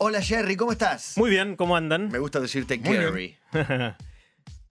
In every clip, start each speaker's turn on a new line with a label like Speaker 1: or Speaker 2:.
Speaker 1: Hola Jerry, ¿cómo estás?
Speaker 2: Muy bien, ¿cómo andan?
Speaker 1: Me gusta decirte
Speaker 3: Muy
Speaker 1: Jerry.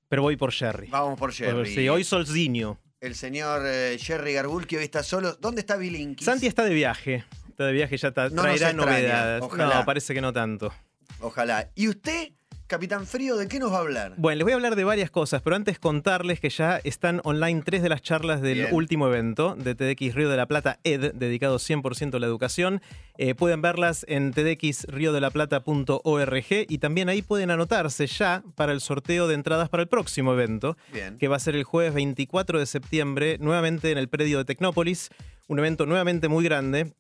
Speaker 2: Pero voy por Jerry.
Speaker 1: Vamos por Jerry.
Speaker 2: Sí, hoy Solzinho.
Speaker 1: El señor eh, Jerry Garbulki hoy está solo. ¿Dónde está Bilinkis?
Speaker 2: Santi está de viaje. Está de viaje, ya está,
Speaker 1: No
Speaker 2: traerá
Speaker 1: extraña,
Speaker 2: novedades.
Speaker 1: ojalá.
Speaker 2: No, parece que no tanto.
Speaker 1: Ojalá. ¿Y usted, Capitán Frío, de qué nos va a hablar?
Speaker 2: Bueno, les voy a hablar de varias cosas, pero antes contarles que ya están online tres de las charlas del
Speaker 1: Bien.
Speaker 2: último evento de TEDx Río de la Plata ED, dedicado 100% a la educación. Eh, pueden verlas en tedxriodelaplata.org y también ahí pueden anotarse ya para el sorteo de entradas para el próximo evento.
Speaker 1: Bien.
Speaker 2: que va a ser el jueves 24 de septiembre, nuevamente en el predio de Tecnópolis, un evento nuevamente muy grande.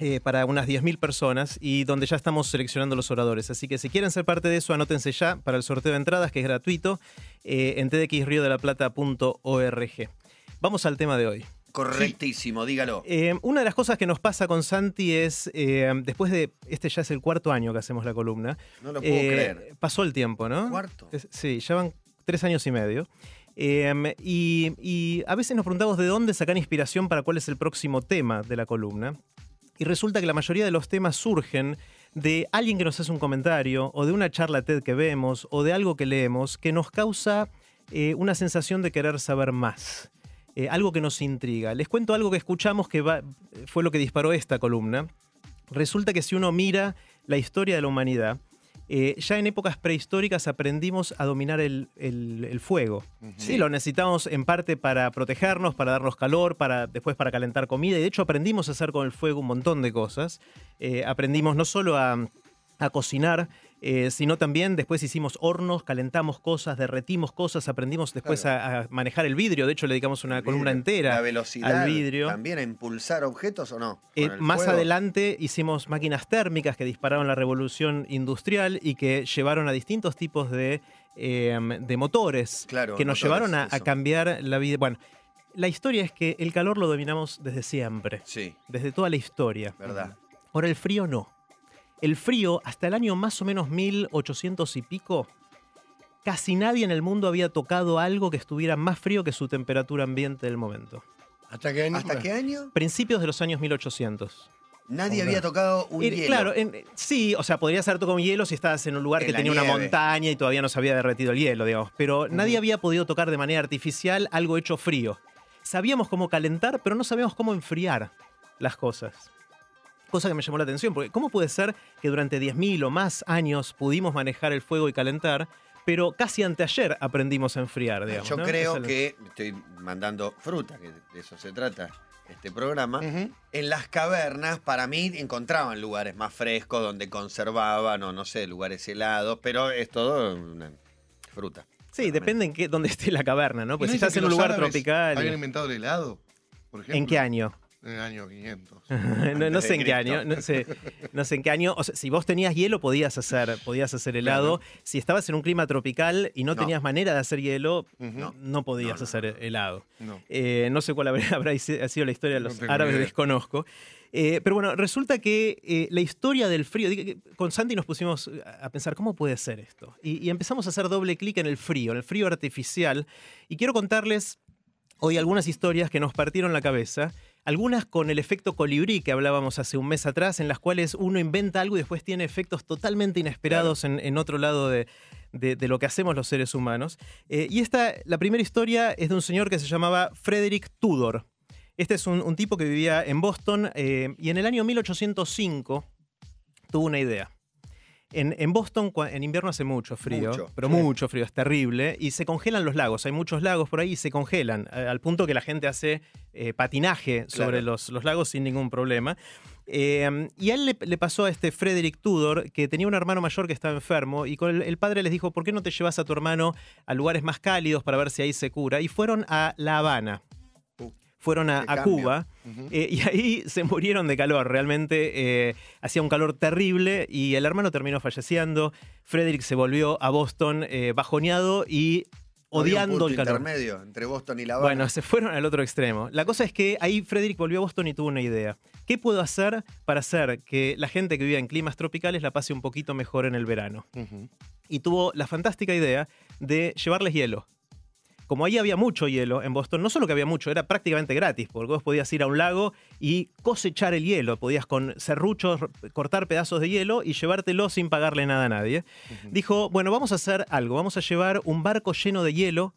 Speaker 2: Eh, para unas 10.000 personas y donde ya estamos seleccionando los oradores. Así que si quieren ser parte de eso, anótense ya para el sorteo de entradas, que es gratuito, eh, en tdxriodelaplata.org. Vamos al tema de hoy.
Speaker 1: Correctísimo, dígalo.
Speaker 2: Eh, una de las cosas que nos pasa con Santi es, eh, después de, este ya es el cuarto año que hacemos la columna,
Speaker 1: No lo puedo
Speaker 2: eh,
Speaker 1: creer.
Speaker 2: pasó el tiempo, ¿no?
Speaker 1: ¿Cuarto?
Speaker 2: Es- Sí, ya van tres años y medio. Eh, y, y a veces nos preguntamos de dónde sacar inspiración para cuál es el próximo tema de la columna. Y resulta que la mayoría de los temas surgen de alguien que nos hace un comentario, o de una charla TED que vemos, o de algo que leemos, que nos causa eh, una sensación de querer saber más. Eh, algo que nos intriga. Les cuento algo que escuchamos que fue lo que disparó esta columna. Resulta que si uno mira la historia de la humanidad, eh, ya en épocas prehistóricas aprendimos a dominar el, el- el fuego. Sí, lo necesitamos en parte para protegernos, para darnos calor, para después para calentar comida. Y de hecho aprendimos a hacer con el fuego un montón de cosas. Eh, aprendimos no solo a, a cocinar, eh, sino también después hicimos hornos, calentamos cosas, derretimos cosas, aprendimos después a, a manejar el vidrio. De hecho, le dedicamos una columna entera
Speaker 1: La velocidad
Speaker 2: al vidrio.
Speaker 1: también a impulsar objetos o no?
Speaker 2: Eh, más
Speaker 1: fuego.
Speaker 2: adelante hicimos máquinas térmicas que dispararon la revolución industrial y que llevaron a distintos tipos de, eh, de motores
Speaker 1: Claro,
Speaker 2: que nos
Speaker 1: motores,
Speaker 2: llevaron a, a cambiar la vida. Bueno, la historia es que el calor lo dominamos desde siempre,
Speaker 1: Sí,
Speaker 2: desde toda la historia.
Speaker 1: verdad.
Speaker 2: Ahora el frío no. El frío, hasta el año más o menos 1800 y pico, casi nadie en el mundo había tocado algo que estuviera más frío que su temperatura ambiente del momento.
Speaker 3: ¿Hasta qué año?
Speaker 1: ¿Hasta qué año?
Speaker 2: Principios de los años 1800.
Speaker 1: Nadie
Speaker 3: Hombre.
Speaker 1: había tocado un
Speaker 2: Eh,
Speaker 1: hielo.
Speaker 2: Claro, en- sí, o sea, podrías haber tocado un hielo si estabas en un lugar
Speaker 1: En
Speaker 2: que tenía una montaña y todavía no se había derretido el hielo, digamos. Pero nadie había podido tocar de manera artificial algo hecho frío. Sabíamos cómo calentar, pero no sabíamos cómo enfriar las cosas. Cosa que me llamó la atención, porque ¿cómo puede ser que durante 10.000 o más años pudimos manejar el fuego y calentar, pero casi anteayer aprendimos a enfriar, digamos?
Speaker 1: Yo
Speaker 2: ¿no?
Speaker 1: creo que estoy mandando fruta, que de eso se trata este programa.
Speaker 3: Ujú.
Speaker 1: En las cavernas, para mí, encontraban lugares más frescos donde conservaban, o no sé, lugares helados, pero es todo una fruta.
Speaker 2: Sí, depende en qué, dónde esté la caverna, ¿no?
Speaker 3: ¿Y
Speaker 2: Pues
Speaker 3: no
Speaker 2: si estás en un lugar
Speaker 3: árabes
Speaker 2: tropical.
Speaker 3: Habían inventado el helado, por ejemplo.
Speaker 2: ¿En qué año?
Speaker 3: En el año 500.
Speaker 2: no, sé en qué año, no sé, no sé en qué año. O sea, si vos tenías hielo, podías hacer, podías hacer helado. Si estabas en un clima tropical y no,
Speaker 1: No.
Speaker 2: tenías manera de hacer hielo, no, no podías
Speaker 1: No, no,
Speaker 2: hacer helado.
Speaker 3: No.
Speaker 2: Eh, no sé cuál habrá, habrá sido la historia de los árabes,
Speaker 3: idea.
Speaker 2: desconozco. Eh, pero bueno, resulta que eh, la historia del frío, con Santi nos pusimos a pensar, ¿cómo puede ser esto? Y, y empezamos a hacer doble clic en el frío, en el frío artificial. Y quiero contarles hoy algunas historias que nos partieron la cabeza. Algunas con el efecto colibrí que hablábamos hace un mes atrás, en las cuales uno inventa algo y después tiene efectos totalmente inesperados en, en otro lado de, de- de lo que hacemos los seres humanos. Eh, y esta, la primera historia es de un señor que se llamaba Frederick Tudor. Este es un, un tipo que vivía en Boston eh, y en el año 1805 tuvo una idea. En, en Boston en invierno hace mucho frío,
Speaker 1: Mucho,
Speaker 2: pero
Speaker 1: sí.
Speaker 2: mucho frío, es terrible, y se congelan los lagos. Hay muchos lagos por ahí y se congelan, al punto que la gente hace eh, patinaje sobre los, los lagos sin ningún problema. Eh, y a él le, le pasó a este Frederick Tudor que tenía un hermano mayor que estaba enfermo y con el, el padre les dijo, ¿por qué no te llevas a tu hermano a lugares más cálidos para ver si ahí se cura? Y fueron a La Habana. Fueron a. Cuba eh, y ahí se murieron de calor. Realmente eh, hacía un calor terrible y el hermano terminó falleciendo. Frederick se volvió a Boston eh, bajoneado y odiando el calor.
Speaker 1: intermedio entre Boston y La Habana.
Speaker 2: Bueno, se fueron al otro extremo. La cosa es que ahí Frederick volvió a Boston y tuvo una idea. ¿Qué puedo hacer para hacer que la gente que vive en climas tropicales la pase un poquito mejor en el verano? Y tuvo la fantástica idea de llevarles hielo. Como ahí había mucho hielo en Boston, no solo que había mucho, era prácticamente gratis, porque vos podías ir a un lago y cosechar el hielo, podías con serruchos cortar pedazos de hielo y llevártelo sin pagarle nada a nadie. Dijo, bueno, vamos a hacer algo, vamos a llevar un barco lleno de hielo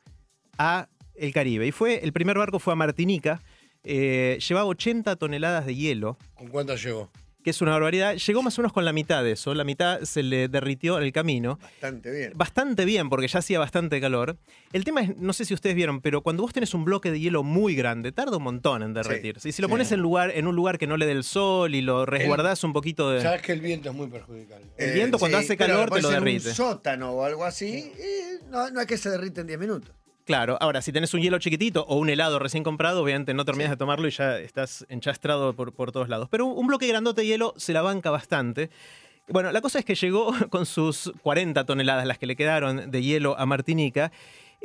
Speaker 2: a el Caribe. Y fue, el primer barco fue a Martinica, eh, llevaba 80 toneladas de hielo,
Speaker 4: ¿Con cuánto llegó?
Speaker 2: Que es una barbaridad. Llegó más o menos con la mitad de eso, la mitad se le derritió en el camino.
Speaker 1: Bastante bien.
Speaker 2: Bastante bien, porque ya hacía bastante calor. El tema es, no sé si ustedes vieron, pero cuando vos tenés un bloque de hielo muy grande, tarda un montón en derretirse. Y si lo pones en, lugar, en un lugar que no le dé el sol y lo resguardás un poquito de...
Speaker 4: Sabes que el viento es muy perjudicial.
Speaker 2: El viento cuando hace
Speaker 1: pero
Speaker 2: calor te lo
Speaker 1: en
Speaker 2: derrite.
Speaker 1: un sótano o algo así, y no, no es que se derrite en 10 minutos.
Speaker 2: Claro, ahora, si tenés un hielo chiquitito o un helado recién comprado, obviamente no terminas de tomarlo y ya estás enchastrado por, por todos lados. Pero un bloque grandote de hielo se la banca bastante. Bueno, la cosa es que llegó con sus 40 toneladas, las que le quedaron de hielo a Martinica,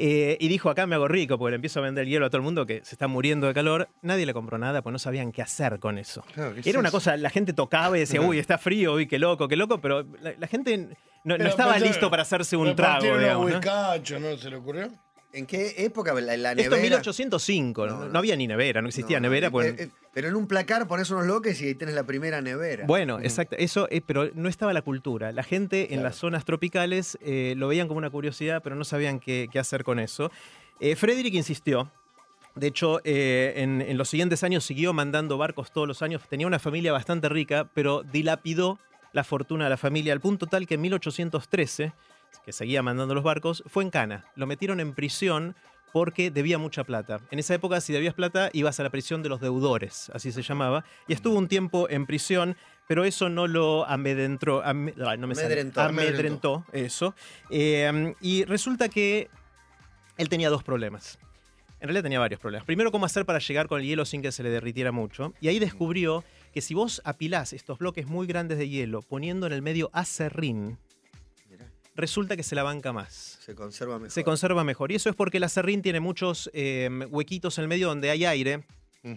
Speaker 2: eh, y dijo, acá me hago rico, porque le empiezo a vender hielo a todo el mundo que se está muriendo de calor. Nadie le compró nada, pues no sabían qué hacer con eso.
Speaker 3: Claro, ¿qué es
Speaker 2: Era una
Speaker 3: eso?
Speaker 2: cosa, la gente tocaba y decía, uy, está frío, uy, qué loco, qué loco, pero la, la gente no, estaba listo para hacerse un trago, ¿no?
Speaker 4: ¿Se le ocurrió?
Speaker 1: ¿En qué época la, la
Speaker 2: Esto en
Speaker 1: nevera?
Speaker 2: 1805, no,
Speaker 1: No,
Speaker 2: había ni nevera, no existía
Speaker 1: No,
Speaker 2: nevera.
Speaker 1: eh,
Speaker 2: pues-
Speaker 1: eh, pero en un placar pones unos bloques y ahí tenés la primera nevera.
Speaker 2: Bueno, exacto, eso, eh, pero no estaba la cultura. La gente en las zonas tropicales eh, lo veían como una curiosidad, pero no sabían qué, qué hacer con eso. Eh, Frederick insistió. De hecho, eh, en, en los siguientes años siguió mandando barcos todos los años. Tenía una familia bastante rica, pero dilapidó la fortuna de la familia al punto tal que en 1813, que seguía mandando los barcos, fue en cana. Lo metieron en prisión porque debía mucha plata. En esa época, si debías plata, ibas a la prisión de los deudores, así se llamaba, y estuvo un tiempo en prisión, pero eso no lo amedrentó, ame- ay, no me sale.
Speaker 1: Amedrentó.
Speaker 2: amedrentó, eso. Eh, y resulta que él tenía dos problemas. En realidad tenía varios problemas. Primero, cómo hacer para llegar con el hielo sin que se le derritiera mucho. Y ahí descubrió que si vos apilás estos bloques muy grandes de hielo poniendo en el medio acerrín, resulta que se la banca más
Speaker 1: se conserva mejor.
Speaker 2: se conserva mejor. Y eso es porque el acerrín tiene muchos eh, huequitos en el medio donde hay aire.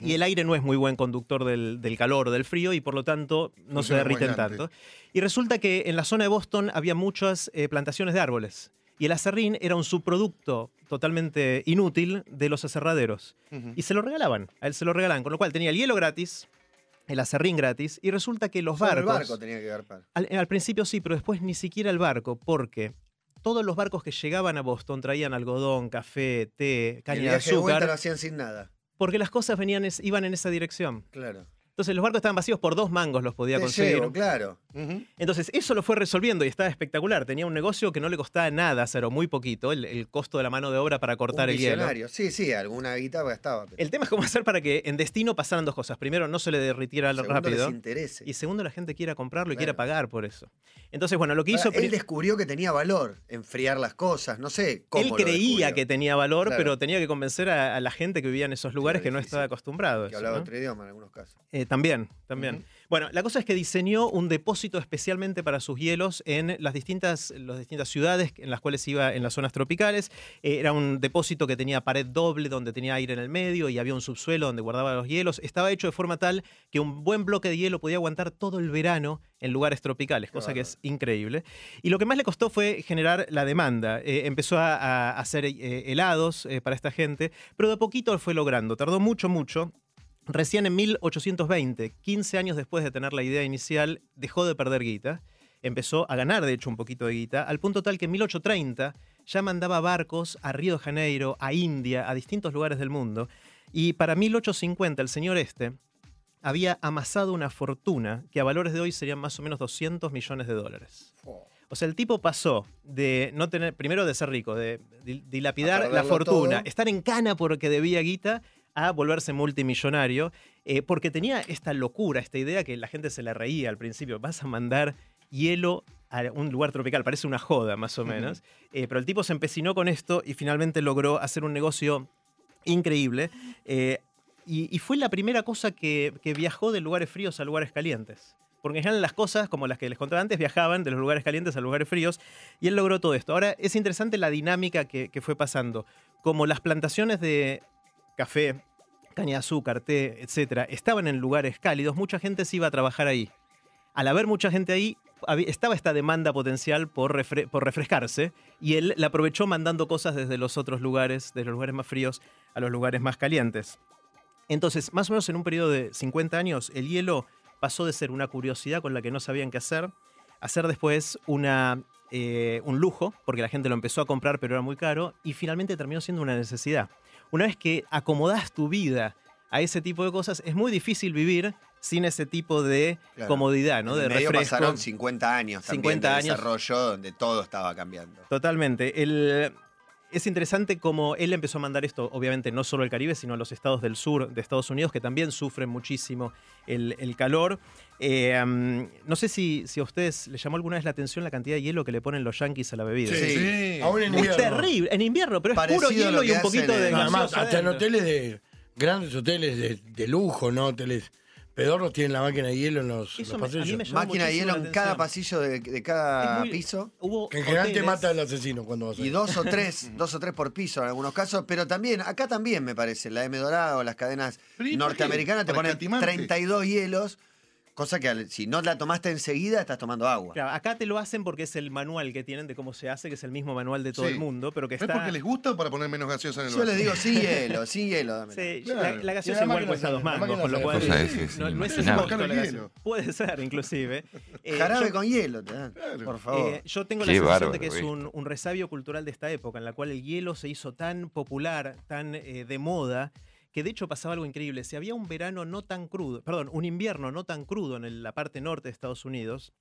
Speaker 2: Y el aire no es muy buen conductor del, del calor o del frío y por lo tanto no se derriten tanto. Y resulta que en la zona de Boston había muchas eh, plantaciones de árboles. Y el acerrín era un subproducto totalmente inútil de los aserraderos. Y se lo regalaban, a él se lo regalaban. Con lo cual tenía el hielo gratis, el acerrín gratis, y resulta que los
Speaker 1: Solo
Speaker 2: barcos...
Speaker 1: el barco tenía que garpar.
Speaker 2: Al, al principio sí, pero después ni siquiera el barco, porque todos los barcos que llegaban a Boston traían algodón, café, té,
Speaker 1: Y el
Speaker 2: caña de
Speaker 1: viaje de lo
Speaker 2: azúcar,
Speaker 1: hacían sin nada.
Speaker 2: porque las cosas venían es- iban en esa dirección.
Speaker 1: Claro.
Speaker 2: Entonces los barcos estaban vacíos por dos mangos, los podía
Speaker 1: Te
Speaker 2: conseguir.
Speaker 1: llevo, claro.
Speaker 2: Entonces eso lo fue resolviendo y estaba espectacular. Tenía un negocio que no le costaba nada hacer, o muy poquito, el, el costo de la mano de obra para cortar
Speaker 1: Un
Speaker 2: el hielo.
Speaker 1: Sí, sí, alguna guitarra estaba. pero
Speaker 2: El tema es cómo hacer para que en destino pasaran dos cosas. Primero, no se le derritiera
Speaker 1: segundo,
Speaker 2: rápido.
Speaker 1: les interese.
Speaker 2: Y segundo, la gente quiera comprarlo y quiera pagar por eso. Entonces, bueno, lo que
Speaker 1: Ahora,
Speaker 2: hizo...
Speaker 1: él descubrió que tenía valor enfriar las cosas. No sé cómo.
Speaker 2: Él creía que tenía valor,
Speaker 1: Claro.
Speaker 2: pero tenía que convencer a, a la gente que vivía en esos lugares que no estaba acostumbrado.
Speaker 1: Que
Speaker 2: eso,
Speaker 1: hablaba
Speaker 2: ¿no?
Speaker 1: otro idioma en algunos casos.
Speaker 2: Eh, también, también. Bueno, la cosa es que diseñó un depósito especialmente para sus hielos en las distintas, las distintas ciudades en las cuales iba en las zonas tropicales. Eh, era un depósito que tenía pared doble, donde tenía aire en el medio y había un subsuelo donde guardaba los hielos. Estaba hecho de forma tal que un buen bloque de hielo podía aguantar todo el verano en lugares tropicales, cosa que es increíble. Y lo que más le costó fue generar la demanda. Eh, empezó a, a hacer eh, helados eh, para esta gente, pero de a poquito fue logrando. Tardó mucho, mucho. Recién en 1820, 15 años después de tener la idea inicial, dejó de perder guita. Empezó a ganar, de hecho, un poquito de guita, al punto tal que en 1830 ya mandaba barcos a Río de Janeiro, a India, a distintos lugares del mundo. Y para 1850 el señor este había amasado una fortuna que a valores de hoy serían más o menos 200 millones de dólares. O sea, el tipo pasó de no tener, primero de ser rico, de dil- dilapidar la fortuna,
Speaker 1: todo.
Speaker 2: estar en cana porque debía guita, a volverse multimillonario, eh, porque tenía esta locura, esta idea que la gente se le reía al principio. Vas a mandar hielo a un lugar tropical, parece una joda más o menos. Eh, pero el tipo se empecinó con esto y finalmente logró hacer un negocio increíble. eh, y, y fue la primera cosa que, que viajó de lugares fríos a lugares calientes. Porque en general las cosas, como las que les contaba antes, viajaban de los lugares calientes a lugares fríos y él logró todo esto. Ahora es interesante la dinámica que, que fue pasando. Como las plantaciones de café, caña de azúcar, té, etcétera, estaban en lugares cálidos, mucha gente se iba a trabajar ahí. Al haber mucha gente ahí, estaba esta demanda potencial por refrescarse y él la aprovechó mandando cosas desde los otros lugares, de los lugares más fríos a los lugares más calientes. Entonces, más o menos en un periodo de 50 años, el hielo pasó de ser una curiosidad con la que no sabían qué hacer, a ser después una, eh, un lujo, porque la gente lo empezó a comprar pero era muy caro, y finalmente terminó siendo una necesidad. Una vez que acomodás tu vida a ese tipo de cosas, es muy difícil vivir sin ese tipo de
Speaker 1: Claro.
Speaker 2: comodidad, ¿no?
Speaker 1: En
Speaker 2: De
Speaker 1: medio
Speaker 2: refresco.
Speaker 1: pasaron 50 años también
Speaker 2: 50
Speaker 1: de
Speaker 2: años.
Speaker 1: desarrollo donde todo estaba cambiando.
Speaker 2: Totalmente. El- es interesante cómo él empezó a mandar esto, obviamente no solo al Caribe, sino a los estados del sur de Estados Unidos, que también sufren muchísimo el, el calor. Eh, um, no sé si, si a ustedes les llamó alguna vez la atención la cantidad de hielo que le ponen los yankees a la bebida.
Speaker 4: Sí,
Speaker 3: Sí.
Speaker 4: Aún en
Speaker 2: Es
Speaker 4: invierno.
Speaker 2: terrible, en invierno, pero es
Speaker 1: Parecido
Speaker 2: puro hielo y un poquito de
Speaker 4: Además, hasta en hoteles de. Grandes hoteles de, de lujo, ¿no? Hoteles pedorros tienen la máquina de hielo en los,
Speaker 2: Eso
Speaker 4: los
Speaker 2: me- a mí
Speaker 4: pasillos.
Speaker 2: me llamó
Speaker 1: Máquina de
Speaker 2: muchísimo
Speaker 1: hielo
Speaker 2: la
Speaker 1: en cada
Speaker 2: atención.
Speaker 1: pasillo de, de cada
Speaker 2: Es muy-
Speaker 1: piso.
Speaker 2: Hubo
Speaker 4: Que en general te
Speaker 2: hoteles-
Speaker 4: mata el asesino cuando vas
Speaker 1: Y
Speaker 4: ahí.
Speaker 1: dos o tres, dos o tres por piso en algunos casos, pero también, acá también me parece, la M Dorado, las cadenas
Speaker 3: Pero ¿y por qué?
Speaker 1: norteamericanas te
Speaker 3: ¿Para
Speaker 1: ponen
Speaker 3: escatimarte?
Speaker 1: 32 hielos, cosa que si no la tomaste enseguida estás tomando agua.
Speaker 2: Claro, acá te lo hacen porque es el manual que tienen de cómo se hace, que es el mismo manual de todo
Speaker 3: Sí.
Speaker 2: el mundo, pero que
Speaker 3: ¿Es porque les gusta o para poner menos gaseosa en el
Speaker 1: Yo
Speaker 3: vaso?
Speaker 1: les digo, sin hielo, sin hielo, dámela.
Speaker 2: Sí,
Speaker 3: Claro.
Speaker 2: la, gaseosa
Speaker 4: la
Speaker 2: igual cuesta dos mangos, con lo cual es- no, no es
Speaker 5: inimaginable.
Speaker 2: justo la gaseosa. Puede ser, inclusive. Eh,
Speaker 1: Jarabe
Speaker 2: yo-
Speaker 1: con hielo, te dan,
Speaker 3: Claro.
Speaker 1: por favor.
Speaker 2: Eh, yo tengo
Speaker 5: Qué
Speaker 2: la sensación
Speaker 5: bárbaro
Speaker 2: de que es un, un resabio cultural de esta época, en la cual el hielo se hizo tan popular, tan eh, de moda, que de hecho pasaba algo increíble. Si había un verano no tan crudo, perdón, un invierno no tan crudo en la parte norte de Estados Unidos,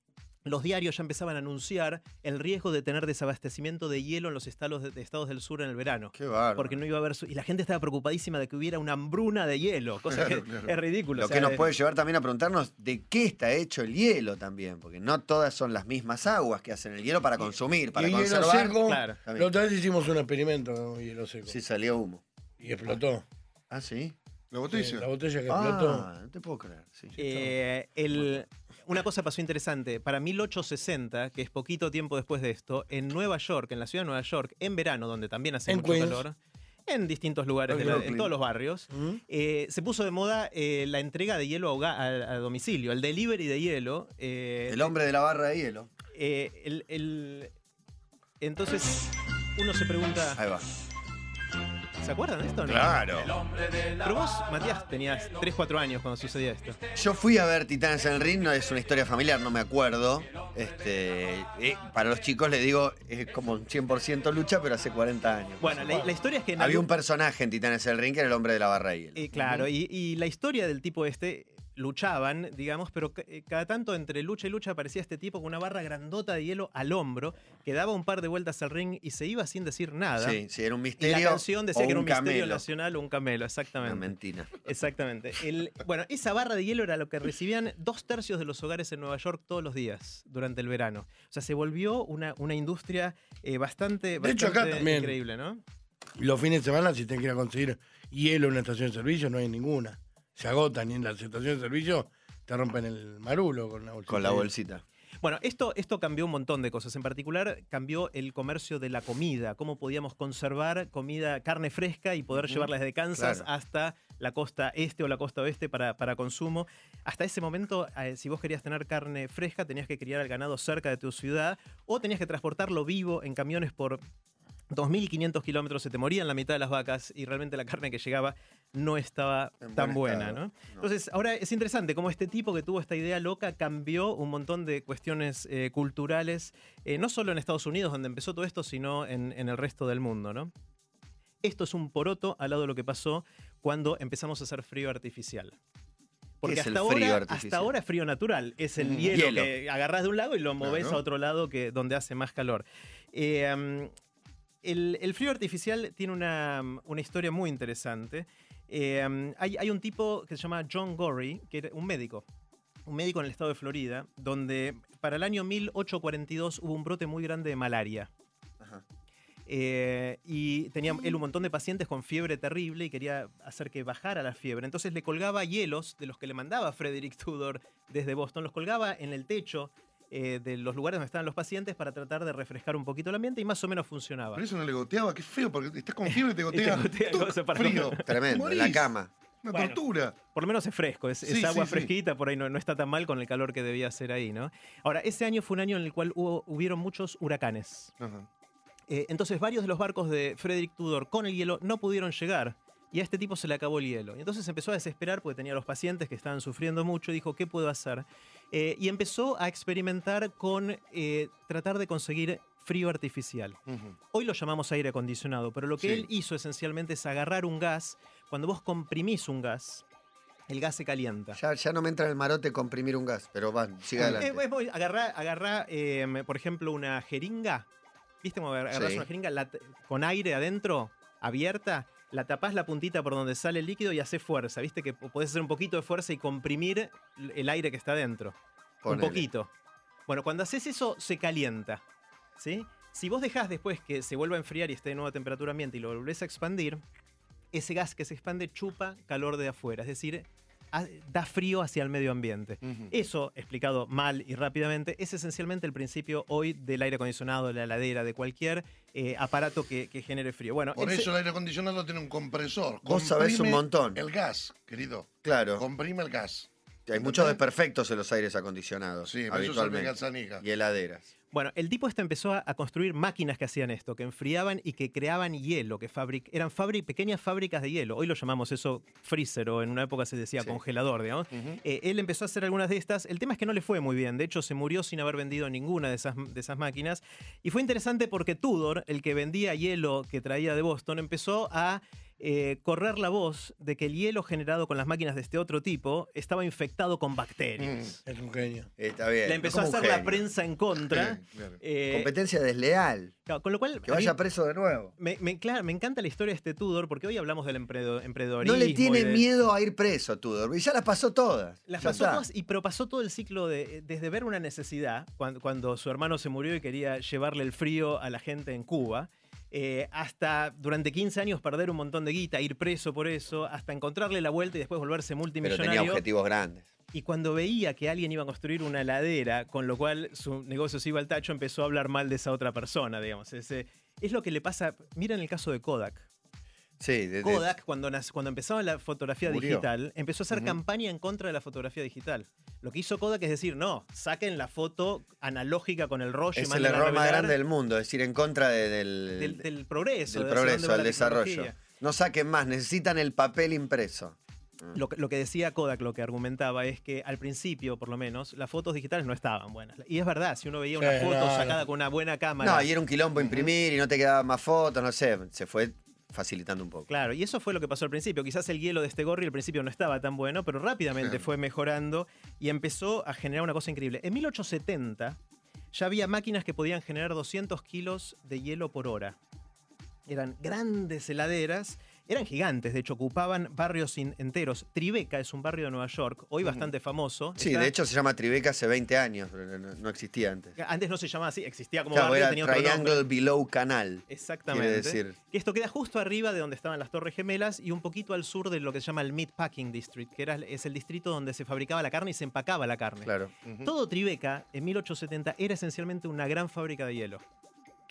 Speaker 2: los diarios ya empezaban a anunciar el riesgo de tener desabastecimiento de hielo en los estados, de, de estados del sur en el verano.
Speaker 1: Qué bárbaro.
Speaker 2: Porque no iba a haber. su- Y la gente estaba preocupadísima de que hubiera una hambruna de hielo, cosa
Speaker 3: Claro,
Speaker 2: que
Speaker 3: claro.
Speaker 2: es ridículo.
Speaker 1: Lo
Speaker 2: o sea,
Speaker 1: que nos puede llevar también a preguntarnos de qué está hecho el hielo también, porque no todas son las mismas aguas que hacen el hielo para consumir, para
Speaker 4: y hielo
Speaker 1: conservar.
Speaker 4: seco.
Speaker 2: Claro.
Speaker 4: La otra vez hicimos un experimento con hielo seco.
Speaker 1: Sí, salió humo.
Speaker 4: Y explotó.
Speaker 1: Ah, sí.
Speaker 3: ¿La botella?
Speaker 4: Sí, la botella que explotó.
Speaker 1: Ah, no te puedo creer. Sí.
Speaker 2: Eh, el- una cosa pasó interesante. Para 1860, que es poquito tiempo después de esto, en Nueva York, en la ciudad de Nueva York, en verano, donde también hace
Speaker 4: En
Speaker 2: mucho
Speaker 4: Queens.
Speaker 2: calor, en distintos lugares, de la- en todos los barrios,
Speaker 4: ¿Mm?
Speaker 2: eh, se puso de moda eh, la entrega de hielo a, a- a domicilio, el delivery de hielo. eh,
Speaker 1: El hombre de la barra de hielo.
Speaker 2: eh, el- el- entonces, uno se pregunta,
Speaker 1: Ahí va.
Speaker 2: ¿Se acuerdan de esto? o no?
Speaker 1: Claro.
Speaker 2: Pero vos, Matías, tenías 3, 4 años cuando sucedía esto.
Speaker 1: Yo fui a ver Titanes en el Ring, no es una historia familiar, no me acuerdo. Este, eh, para los chicos les digo, es como un 100% lucha, pero hace 40 años.
Speaker 2: Bueno, la, la historia es que...
Speaker 1: Había
Speaker 2: algún-
Speaker 1: un personaje en Titanes en el Ring que era el hombre de la barra de hielo.
Speaker 2: Eh, claro, y, y la historia del tipo este luchaban, digamos, pero eh, cada tanto entre lucha y lucha aparecía este tipo con una barra grandota de hielo al hombro, que daba un par de vueltas al ring y se iba sin decir nada.
Speaker 1: Sí, sí, era un
Speaker 2: Y
Speaker 1: misterio.
Speaker 2: la canción decía que era un misterio nacional o un camelo,
Speaker 1: Una
Speaker 2: exactamente.
Speaker 1: mentira.
Speaker 2: Exactamente. El- bueno, esa barra de hielo era lo que recibían dos tercios de los hogares en Nueva York todos los días durante el verano. O sea, se volvió una, una industria eh, bastante,
Speaker 4: De hecho, acá
Speaker 2: bastante
Speaker 4: también.
Speaker 2: increíble, ¿no?
Speaker 4: Y los fines de semana, si tienen que ir a conseguir hielo en una estación de servicio, no hay ninguna. Se agotan y en la estación de servicio te rompen el marulo con la bolsita.
Speaker 1: Con la bolsita.
Speaker 2: Bueno, esto, esto cambió un montón de cosas. En particular, cambió el comercio de la comida. Cómo podíamos conservar comida, carne fresca y poder llevarla desde Kansas
Speaker 1: claro.
Speaker 2: hasta la costa este o la costa oeste para, para consumo. Hasta ese momento, eh, si vos querías tener carne fresca, tenías que criar al ganado cerca de tu ciudad o tenías que transportarlo vivo en camiones por 2.500 kilómetros. Se te morían la mitad de las vacas y realmente la carne que llegaba no estaba
Speaker 1: En
Speaker 2: tan
Speaker 1: buen
Speaker 2: buena, ¿no?
Speaker 1: no.
Speaker 2: Entonces, ahora es interesante cómo este tipo que tuvo esta idea loca cambió un montón de cuestiones eh, culturales, eh, no solo en Estados Unidos, donde empezó todo esto, sino en, en el resto del mundo, ¿no? Esto es un poroto al lado de lo que pasó cuando empezamos a hacer frío artificial. Porque
Speaker 1: es el
Speaker 2: hasta,
Speaker 1: frío
Speaker 2: ahora, hasta ahora es frío natural. Es el
Speaker 1: Mm,
Speaker 2: hielo,
Speaker 1: hielo.
Speaker 2: que agarrás de un lado y lo movés
Speaker 3: Claro.
Speaker 2: a otro lado que, donde hace más calor. Eh, um, el, el frío artificial tiene una, una historia muy interesante. Eh, um, hay, hay un tipo que se llama John Gorey, que era un médico, un médico en el estado de Florida, donde para el año 1842 hubo un brote muy grande de malaria.
Speaker 1: Ajá.
Speaker 2: Eh, y tenía él un montón de pacientes con fiebre terrible y quería hacer que bajara la fiebre. Entonces le colgaba hielos de los que le mandaba Frederick Tudor desde Boston, los colgaba en el techo eh, de los lugares donde estaban los pacientes para tratar de refrescar un poquito el ambiente y más o menos funcionaba.
Speaker 3: Pero eso no le goteaba, qué feo, porque estás con fiebre y te
Speaker 2: Y te
Speaker 3: gotea. frío.
Speaker 1: Tremendo, en la cama.
Speaker 3: Una
Speaker 2: Bueno.
Speaker 3: tortura.
Speaker 2: Por lo menos es fresco, es, agua
Speaker 3: sí, sí.
Speaker 2: fresquita, por ahí no, no está tan mal con el calor que debía hacer ahí, ¿no? Ahora, ese año fue un año en el cual hubo, hubieron muchos huracanes.
Speaker 3: Ajá.
Speaker 2: Eh, entonces varios de los barcos de Frederick Tudor con el hielo no pudieron llegar. Y a este tipo se le acabó el hielo. Y entonces empezó a desesperar porque tenía a los pacientes que estaban sufriendo mucho dijo, ¿qué puedo hacer? Eh, y empezó a experimentar con eh, tratar de conseguir frío artificial.
Speaker 3: Ujú.
Speaker 2: Hoy lo llamamos aire acondicionado, pero lo que
Speaker 3: Sí.
Speaker 2: él hizo esencialmente es agarrar un gas. Cuando vos comprimís un gas, el gas se calienta.
Speaker 1: Ya, ya no me entra en el marote comprimir un gas, pero va, siga adelante.
Speaker 2: Eh, agarrá, agarrá, eh, por ejemplo, una jeringa. ¿Viste cómo agarrás
Speaker 1: Sí.
Speaker 2: una jeringa la con aire adentro, abierta? La tapás la puntita por donde sale el líquido y haces fuerza. ¿Viste que podés hacer un poquito de fuerza y comprimir el aire que está dentro?
Speaker 1: Ponele.
Speaker 2: Un poquito. Bueno, cuando haces eso, se calienta. ¿Sí? Si vos dejás después que se vuelva a enfriar y esté de nueva temperatura ambiente y lo volvés a expandir, ese gas que se expande chupa calor de afuera. Es decir, da frío hacia el medio ambiente. Eso, explicado mal y rápidamente, es esencialmente el principio hoy del aire acondicionado, de la heladera, de cualquier eh, aparato que, que genere frío. Bueno,
Speaker 3: Por eso el aire acondicionado tiene un compresor.
Speaker 1: Vos sabés un
Speaker 3: Comprime
Speaker 1: montón.
Speaker 3: El gas, querido.
Speaker 1: Claro,
Speaker 3: Comprime el gas.
Speaker 1: Hay muchos desperfectos en los aires acondicionados.
Speaker 3: Sí,
Speaker 1: habitualmente. Y heladeras.
Speaker 2: Bueno, el tipo este empezó a, a construir máquinas que hacían esto, que enfriaban y que creaban hielo, que fabric eran pequeñas fábricas de hielo. Hoy lo llamamos eso freezer o en una época se decía
Speaker 1: Sí.
Speaker 2: congelador, digamos. Eh, él empezó a hacer algunas de estas. El tema es que no le fue muy bien. De hecho, se murió sin haber vendido ninguna de esas, de esas máquinas. Y fue interesante porque Tudor, el que vendía hielo que traía de Boston, empezó a eh, correr la voz de que el hielo generado con las máquinas de este otro tipo estaba infectado con bacterias.
Speaker 3: Mm.
Speaker 4: Es un genio.
Speaker 1: Está bien.
Speaker 2: Le empezó a hacer la prensa en contra.
Speaker 3: Sí, claro.
Speaker 2: eh,
Speaker 1: Competencia desleal.
Speaker 2: claro, con lo cual,
Speaker 1: Que vaya preso de nuevo.
Speaker 2: me, me- claro, me encanta la historia de este Tudor porque hoy hablamos del emprendedorismo.
Speaker 1: No le tiene
Speaker 2: de-
Speaker 1: miedo a ir preso, Tudor. Y ya las pasó todas.
Speaker 2: Las
Speaker 1: Ya
Speaker 2: pasó
Speaker 1: está.
Speaker 2: todas, y, pero pasó todo el ciclo de, desde ver una necesidad, cuando, cuando su hermano se murió y quería llevarle el frío a la gente en Cuba, eh, hasta durante 15 años perder un montón de guita, ir preso por eso, hasta encontrarle la vuelta y después volverse
Speaker 1: Pero
Speaker 2: multimillonario.
Speaker 1: tenía objetivos grandes.
Speaker 2: Y cuando veía que alguien iba a construir una heladera, con lo cual su negocio se iba al tacho, empezó a hablar mal de esa otra persona, digamos. Ese- es lo que le pasa, miren el caso de Kodak.
Speaker 1: Sí, de- de-
Speaker 2: Kodak, cuando, cuando empezaba la fotografía
Speaker 1: Murió.
Speaker 2: digital, empezó a hacer campaña en contra de la fotografía digital. Lo que hizo Kodak es decir, no, saquen la foto analógica con el rollo y
Speaker 1: es el error más grande del mundo, es ir en contra de- del,
Speaker 2: del, del progreso.
Speaker 1: del progreso, del desarrollo. No saquen más, necesitan el papel impreso.
Speaker 2: Lo, que- lo que decía Kodak, lo que argumentaba es que al principio, por lo menos, las fotos digitales no estaban buenas. Y es verdad, si uno veía una
Speaker 4: Sí,
Speaker 2: foto
Speaker 4: no,
Speaker 2: sacada
Speaker 4: no.
Speaker 2: con una buena cámara.
Speaker 1: No, y era un quilombo imprimir y no te quedaban más fotos, no sé, se fue facilitando un poco.
Speaker 2: Claro, y eso fue lo que pasó al principio. Quizás el hielo de este gorri al principio no estaba tan bueno, pero rápidamente fue mejorando y empezó a generar una cosa increíble. En 1870 ya había máquinas que podían generar 200 kilos de hielo por hora. Eran grandes heladeras, eran gigantes, de hecho ocupaban barrios enteros. Tribeca es un barrio de Nueva York, hoy bastante famoso.
Speaker 1: Sí,
Speaker 2: Está-
Speaker 1: de hecho se llama Tribeca hace 20 años, no, no existía antes.
Speaker 2: Antes no se llamaba así, existía como
Speaker 1: Claro,
Speaker 2: barrio,
Speaker 1: era
Speaker 2: tenía otro nombre.
Speaker 1: Triangle Below Canal.
Speaker 2: Exactamente.
Speaker 1: Decir.
Speaker 2: Que esto queda justo arriba de donde estaban las Torres Gemelas y un poquito al sur de lo que se llama el Meat Packing District, que era, es el distrito donde se fabricaba la carne y se empacaba la carne.
Speaker 1: Claro.
Speaker 2: Todo Tribeca, en 1870, era esencialmente una gran fábrica de hielo.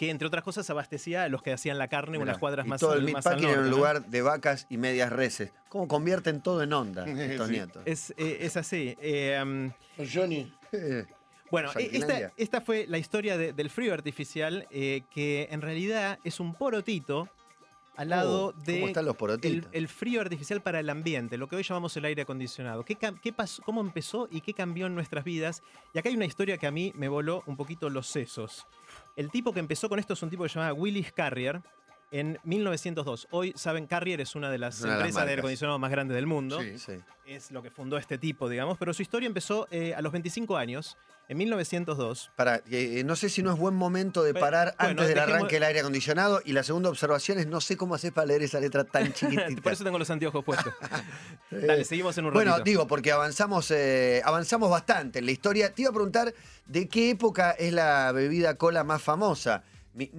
Speaker 2: Que entre otras cosas abastecía a los que hacían la carne
Speaker 1: Mirá,
Speaker 2: unas cuadras
Speaker 1: y
Speaker 2: más
Speaker 1: todo el
Speaker 2: más
Speaker 1: meatpacking
Speaker 2: al
Speaker 1: era un
Speaker 2: norte, ¿no?
Speaker 1: lugar de vacas y medias reses. ¿Cómo convierten todo en onda estos
Speaker 3: Sí.
Speaker 1: nietos?
Speaker 2: Es, eh, es así. Eh, um,
Speaker 4: Johnny,
Speaker 2: Bueno, e- esta, esta fue la historia de- del frío artificial, eh, que en realidad es un porotito al lado
Speaker 1: Oh,
Speaker 2: de
Speaker 1: ¿Cómo están los
Speaker 2: el,
Speaker 1: porotitos?
Speaker 2: el frío artificial para el ambiente, lo que hoy llamamos el aire acondicionado. ¿Qué, qué pasó, ¿Cómo empezó y qué cambió en nuestras vidas? Y acá hay una historia que a mí me voló un poquito los sesos. El tipo que empezó con esto es un tipo que se llama Willis Carrier en 1902. Hoy, saben, Carrier es una de las
Speaker 1: Una de las
Speaker 2: empresas de aire acondicionado más grandes del mundo
Speaker 3: Sí.
Speaker 1: Sí.
Speaker 2: es lo que fundó este tipo, digamos, pero su historia empezó eh, a los 25 años, en 1902.
Speaker 1: Para, eh, no sé si no es buen momento de parar
Speaker 2: bueno,
Speaker 1: antes del
Speaker 2: dejemos-
Speaker 1: arranque del aire acondicionado. Y la segunda observación es: no sé cómo haces para leer esa letra tan chiquitita.
Speaker 2: Por eso tengo los anteojos puestos. Dale, seguimos en un
Speaker 1: Bueno,
Speaker 2: ratito.
Speaker 1: digo, porque avanzamos, eh, avanzamos bastante en la historia. Te iba a preguntar de qué época es la bebida cola más famosa. Mi-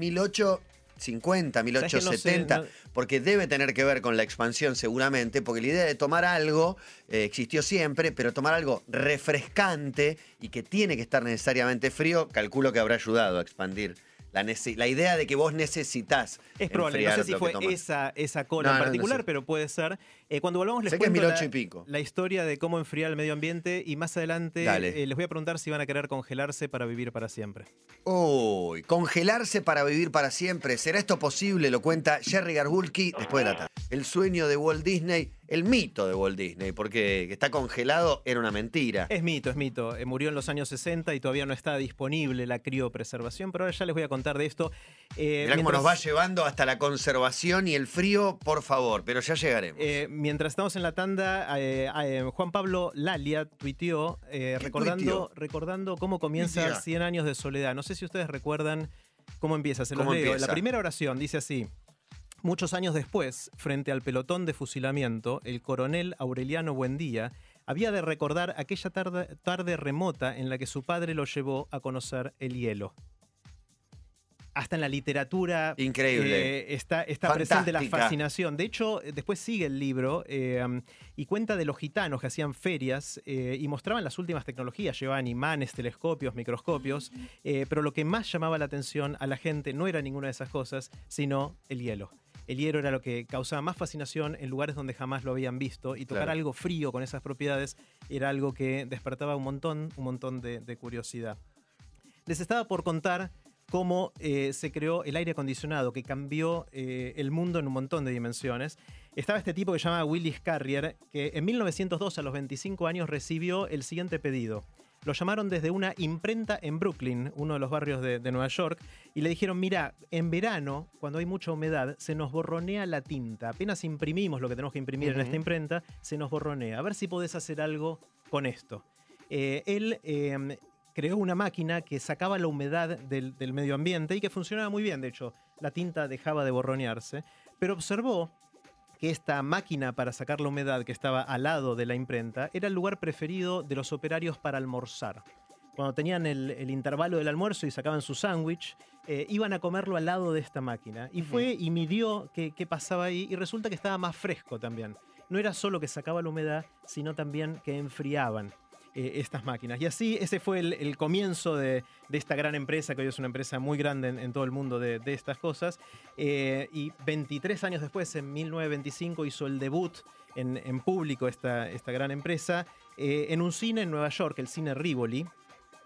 Speaker 1: 1850, 1870,
Speaker 2: no sé,
Speaker 1: porque debe tener que ver con la expansión seguramente, porque la idea de tomar algo eh, existió siempre, pero tomar algo refrescante y que tiene que estar necesariamente frío, calculo que habrá ayudado a expandir La, la idea de que vos necesitas.
Speaker 2: Es probable, no sé si fue esa, esa cola
Speaker 1: No,
Speaker 2: en
Speaker 1: no
Speaker 2: particular,
Speaker 1: sé.
Speaker 2: pero puede ser. Eh, cuando volvamos les
Speaker 1: Sé que es
Speaker 2: cuento
Speaker 1: 1008
Speaker 2: la,
Speaker 1: y pico.
Speaker 2: la historia de cómo enfriar el medio ambiente y más adelante eh, les voy a preguntar si van a querer congelarse para vivir para siempre.
Speaker 1: Uy, congelarse para vivir para siempre. ¿Será esto posible? Lo cuenta Jerry Garbulki después de la tarde. El sueño de Walt Disney, el mito de Walt Disney, porque que está congelado era una mentira.
Speaker 2: Es mito, es mito. Eh, murió en los años 60 y todavía no está disponible la criopreservación, pero ahora ya les voy a contar de esto.
Speaker 1: Mirá cómo
Speaker 2: mientras-
Speaker 1: nos va llevando hasta la conservación y el frío, por favor, pero ya llegaremos.
Speaker 2: Mientras estamos en la tanda, eh, eh, Juan Pablo Lalia tuiteó, eh,
Speaker 1: ¿Qué
Speaker 2: recordando,
Speaker 1: tuiteó?
Speaker 2: recordando cómo comienza
Speaker 3: Tuitea.
Speaker 2: 100 años de soledad. No sé si ustedes recuerdan cómo empieza, se los
Speaker 1: ¿Cómo
Speaker 2: leo.
Speaker 1: empieza?
Speaker 2: La primera oración dice así. Muchos años después, frente al pelotón de fusilamiento, el coronel Aureliano Buendía había de recordar aquella tarde, tarde remota en la que su padre lo llevó a conocer el hielo. Hasta en la literatura
Speaker 1: Increíble.
Speaker 2: eh, está, está presente la fascinación. De hecho, eh, después sigue el libro eh, y cuenta de los gitanos que hacían ferias eh, y mostraban las últimas tecnologías. Llevaban imanes, telescopios, microscopios. pero lo que más llamaba la atención a la gente no era ninguna de esas cosas, sino el hielo. El hielo era lo que causaba más fascinación en lugares donde jamás lo habían visto y tocar
Speaker 1: Claro.
Speaker 2: algo frío con esas propiedades era algo que despertaba un montón, un montón de, de curiosidad. Les estaba por contar cómo eh, se creó el aire acondicionado, que cambió eh, el mundo en un montón de dimensiones. Estaba este tipo que se llama Willis Carrier, que en 1902, a los 25 años, recibió el siguiente pedido. Lo llamaron desde una imprenta en Brooklyn, uno de los barrios de, de Nueva York, y le dijeron, mira, en verano, cuando hay mucha humedad, se nos borronea la tinta. Apenas imprimimos lo que tenemos que imprimir en esta imprenta, se nos borronea. A ver si podés hacer algo con esto. Eh, él eh, creó una máquina que sacaba la humedad del, del medio ambiente y que funcionaba muy bien. De hecho, la tinta dejaba de borronearse, pero observó que esta máquina para sacar la humedad que estaba al lado de la imprenta era el lugar preferido de los operarios para almorzar. Cuando tenían el, el intervalo del almuerzo y sacaban su sándwich, eh, iban a comerlo al lado de esta máquina. Y fue y midió qué, qué pasaba ahí y resulta que estaba más fresco también. No era solo que sacaba la humedad, sino también que enfriaban eh, estas máquinas. Y así ese fue el, comienzo de, de esta gran empresa, que hoy es una empresa muy grande en, todo el mundo de, de estas cosas. Eh, y 23 años después, en 1925, hizo el debut en, en público esta, esta gran empresa eh, en un cine en Nueva York, el cine Rivoli,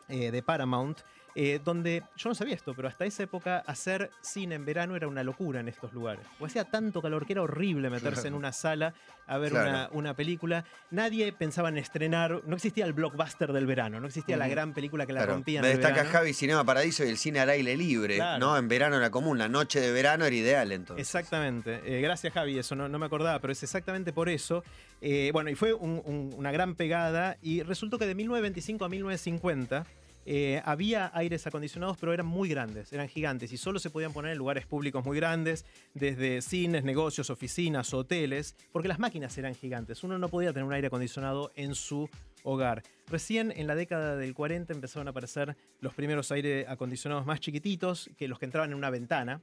Speaker 2: de Paramount. Eh, donde yo no sabía esto, pero hasta esa época hacer cine en verano era una locura en estos lugares. O hacía tanto calor que era horrible meterse en una sala a ver
Speaker 1: Claro.
Speaker 2: una, una película. Nadie pensaba en estrenar, no existía el blockbuster del verano, no existía la gran película que la
Speaker 1: Claro.
Speaker 2: rompía en
Speaker 1: Me destaca
Speaker 2: verano.
Speaker 1: Javi Cinema Paradiso y el cine al aire libre. ¿no? En verano era común, la noche de verano era ideal entonces.
Speaker 2: Exactamente. Eh, gracias, Javi. Eso no, no me acordaba, pero es exactamente por eso. Eh, bueno, y fue un- un- una gran pegada. Y resultó que de 1925 a 1950 eh, había aires acondicionados, pero eran muy grandes, eran gigantes. Y solo se podían poner en lugares públicos muy grandes, desde cines, negocios, oficinas, hoteles, porque las máquinas eran gigantes. Uno no podía tener un aire acondicionado en su hogar. Recién en la década del 40 empezaron a aparecer los primeros aire acondicionados más chiquititos, que los que entraban en una ventana.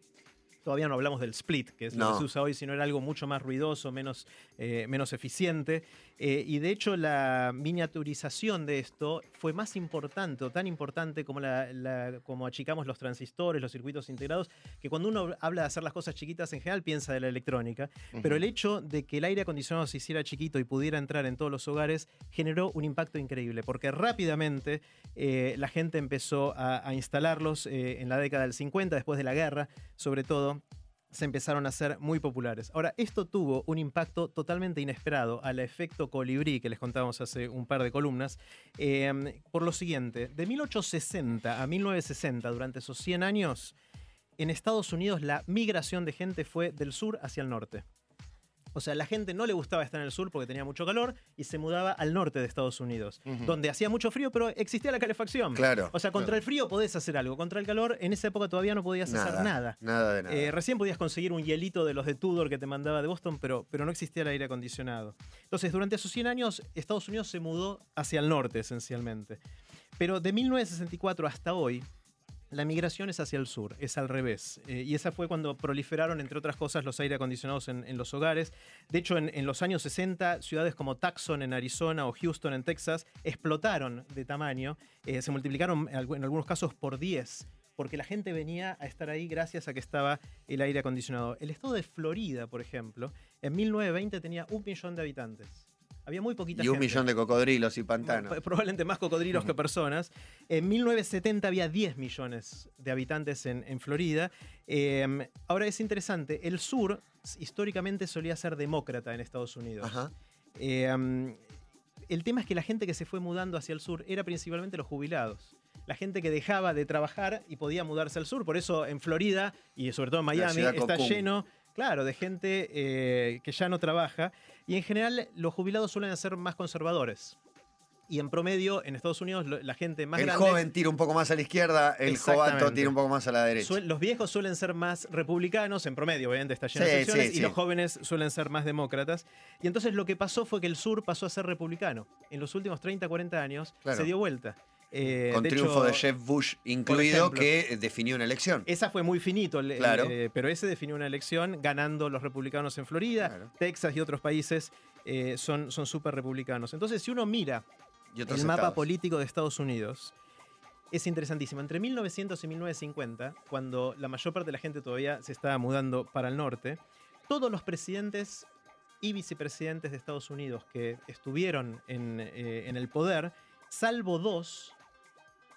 Speaker 2: Todavía no hablamos del split, que es lo que se usa hoy, sino era algo mucho más ruidoso, menos, eh, menos eficiente. Eh, y de hecho la miniaturización de esto fue más importante o tan importante como, la, la- como achicamos los transistores, los circuitos integrados, que cuando uno habla de hacer las cosas chiquitas en general piensa de la electrónica. Pero el hecho de que el aire acondicionado se hiciera chiquito y pudiera entrar en todos los hogares generó un impacto increíble, porque rápidamente eh, la gente empezó a, a instalarlos eh, en la década del 50, después de la guerra, sobre todo se empezaron a hacer muy populares. Ahora, esto tuvo un impacto totalmente inesperado al efecto colibrí que les contábamos hace un par de columnas, eh, por lo siguiente, de 1860 a 1960, durante esos 100 años, en Estados Unidos la migración de gente fue del sur hacia el norte. O sea, la gente no le gustaba estar en el sur porque tenía mucho calor y se mudaba al norte de Estados Unidos, donde hacía mucho frío, pero existía la calefacción.
Speaker 1: Claro,
Speaker 2: O sea, contra
Speaker 3: claro.
Speaker 2: el frío podés hacer algo. Contra el calor, en esa época todavía no podías hacer nada.
Speaker 1: Nada de nada.
Speaker 2: Eh, recién podías conseguir un hielito de los de Tudor que te mandaba de Boston, pero, pero no existía el aire acondicionado. Entonces, durante esos 100 años, Estados Unidos se mudó hacia el norte, esencialmente. Pero de 1964 hasta hoy, la migración es hacia el sur, es al revés. Eh, y esa fue cuando proliferaron, entre otras cosas, los aire acondicionados en, los hogares. De hecho, en, los años 60, ciudades como Tucson en Arizona o Houston en Texas explotaron de tamaño. Eh, se multiplicaron en algunos casos por 10 porque la gente venía a estar ahí gracias a que estaba el aire acondicionado. El estado de Florida, por ejemplo, en 1920 tenía un millón de habitantes. Había muy poquita
Speaker 1: Y un
Speaker 2: gente.
Speaker 1: millón de cocodrilos y pantanos.
Speaker 2: Probablemente más cocodrilos que personas. En 1970 había 10 millones de habitantes en, en Florida. Eh, ahora es interesante, el sur históricamente solía ser demócrata en Estados Unidos.
Speaker 1: Ajá.
Speaker 2: Eh, um, el tema es que la gente que se fue mudando hacia el sur era principalmente los jubilados. La gente que dejaba de trabajar y podía mudarse al sur. Por eso en Florida y sobre todo en Miami está lleno, claro, de gente eh, que ya no trabaja. Y en general los jubilados suelen ser más conservadores. Y en promedio, en Estados Unidos, la gente más
Speaker 1: el
Speaker 2: grande...
Speaker 1: joven tira un poco más a la izquierda, el jovato tira un poco más a la derecha.
Speaker 2: Los viejos suelen ser más republicanos, en promedio, obviamente está lleno de
Speaker 1: Sí,
Speaker 2: excepciones,
Speaker 1: sí,
Speaker 2: y los jóvenes suelen ser más demócratas. Y entonces lo que pasó fue que el sur pasó a ser republicano. En los últimos 30, 40 años
Speaker 1: Claro.
Speaker 2: se dio vuelta. Eh,
Speaker 1: Con
Speaker 2: de
Speaker 1: triunfo
Speaker 2: hecho,
Speaker 1: de Jeff Bush incluido,
Speaker 2: ejemplo.
Speaker 1: que definió una elección.
Speaker 2: Esa fue muy finito, el-
Speaker 1: Claro.
Speaker 2: eh, pero ese definió una elección ganando los republicanos en Florida,
Speaker 1: Claro.
Speaker 2: Texas y otros países eh, son son súper republicanos. Entonces, si uno mira el mapa político de Estados Unidos es interesantísimo. Entre 1900 y 1950, cuando la mayor parte de la gente todavía se estaba mudando para el norte, todos los presidentes y vicepresidentes de Estados Unidos que estuvieron en, en el poder, salvo dos,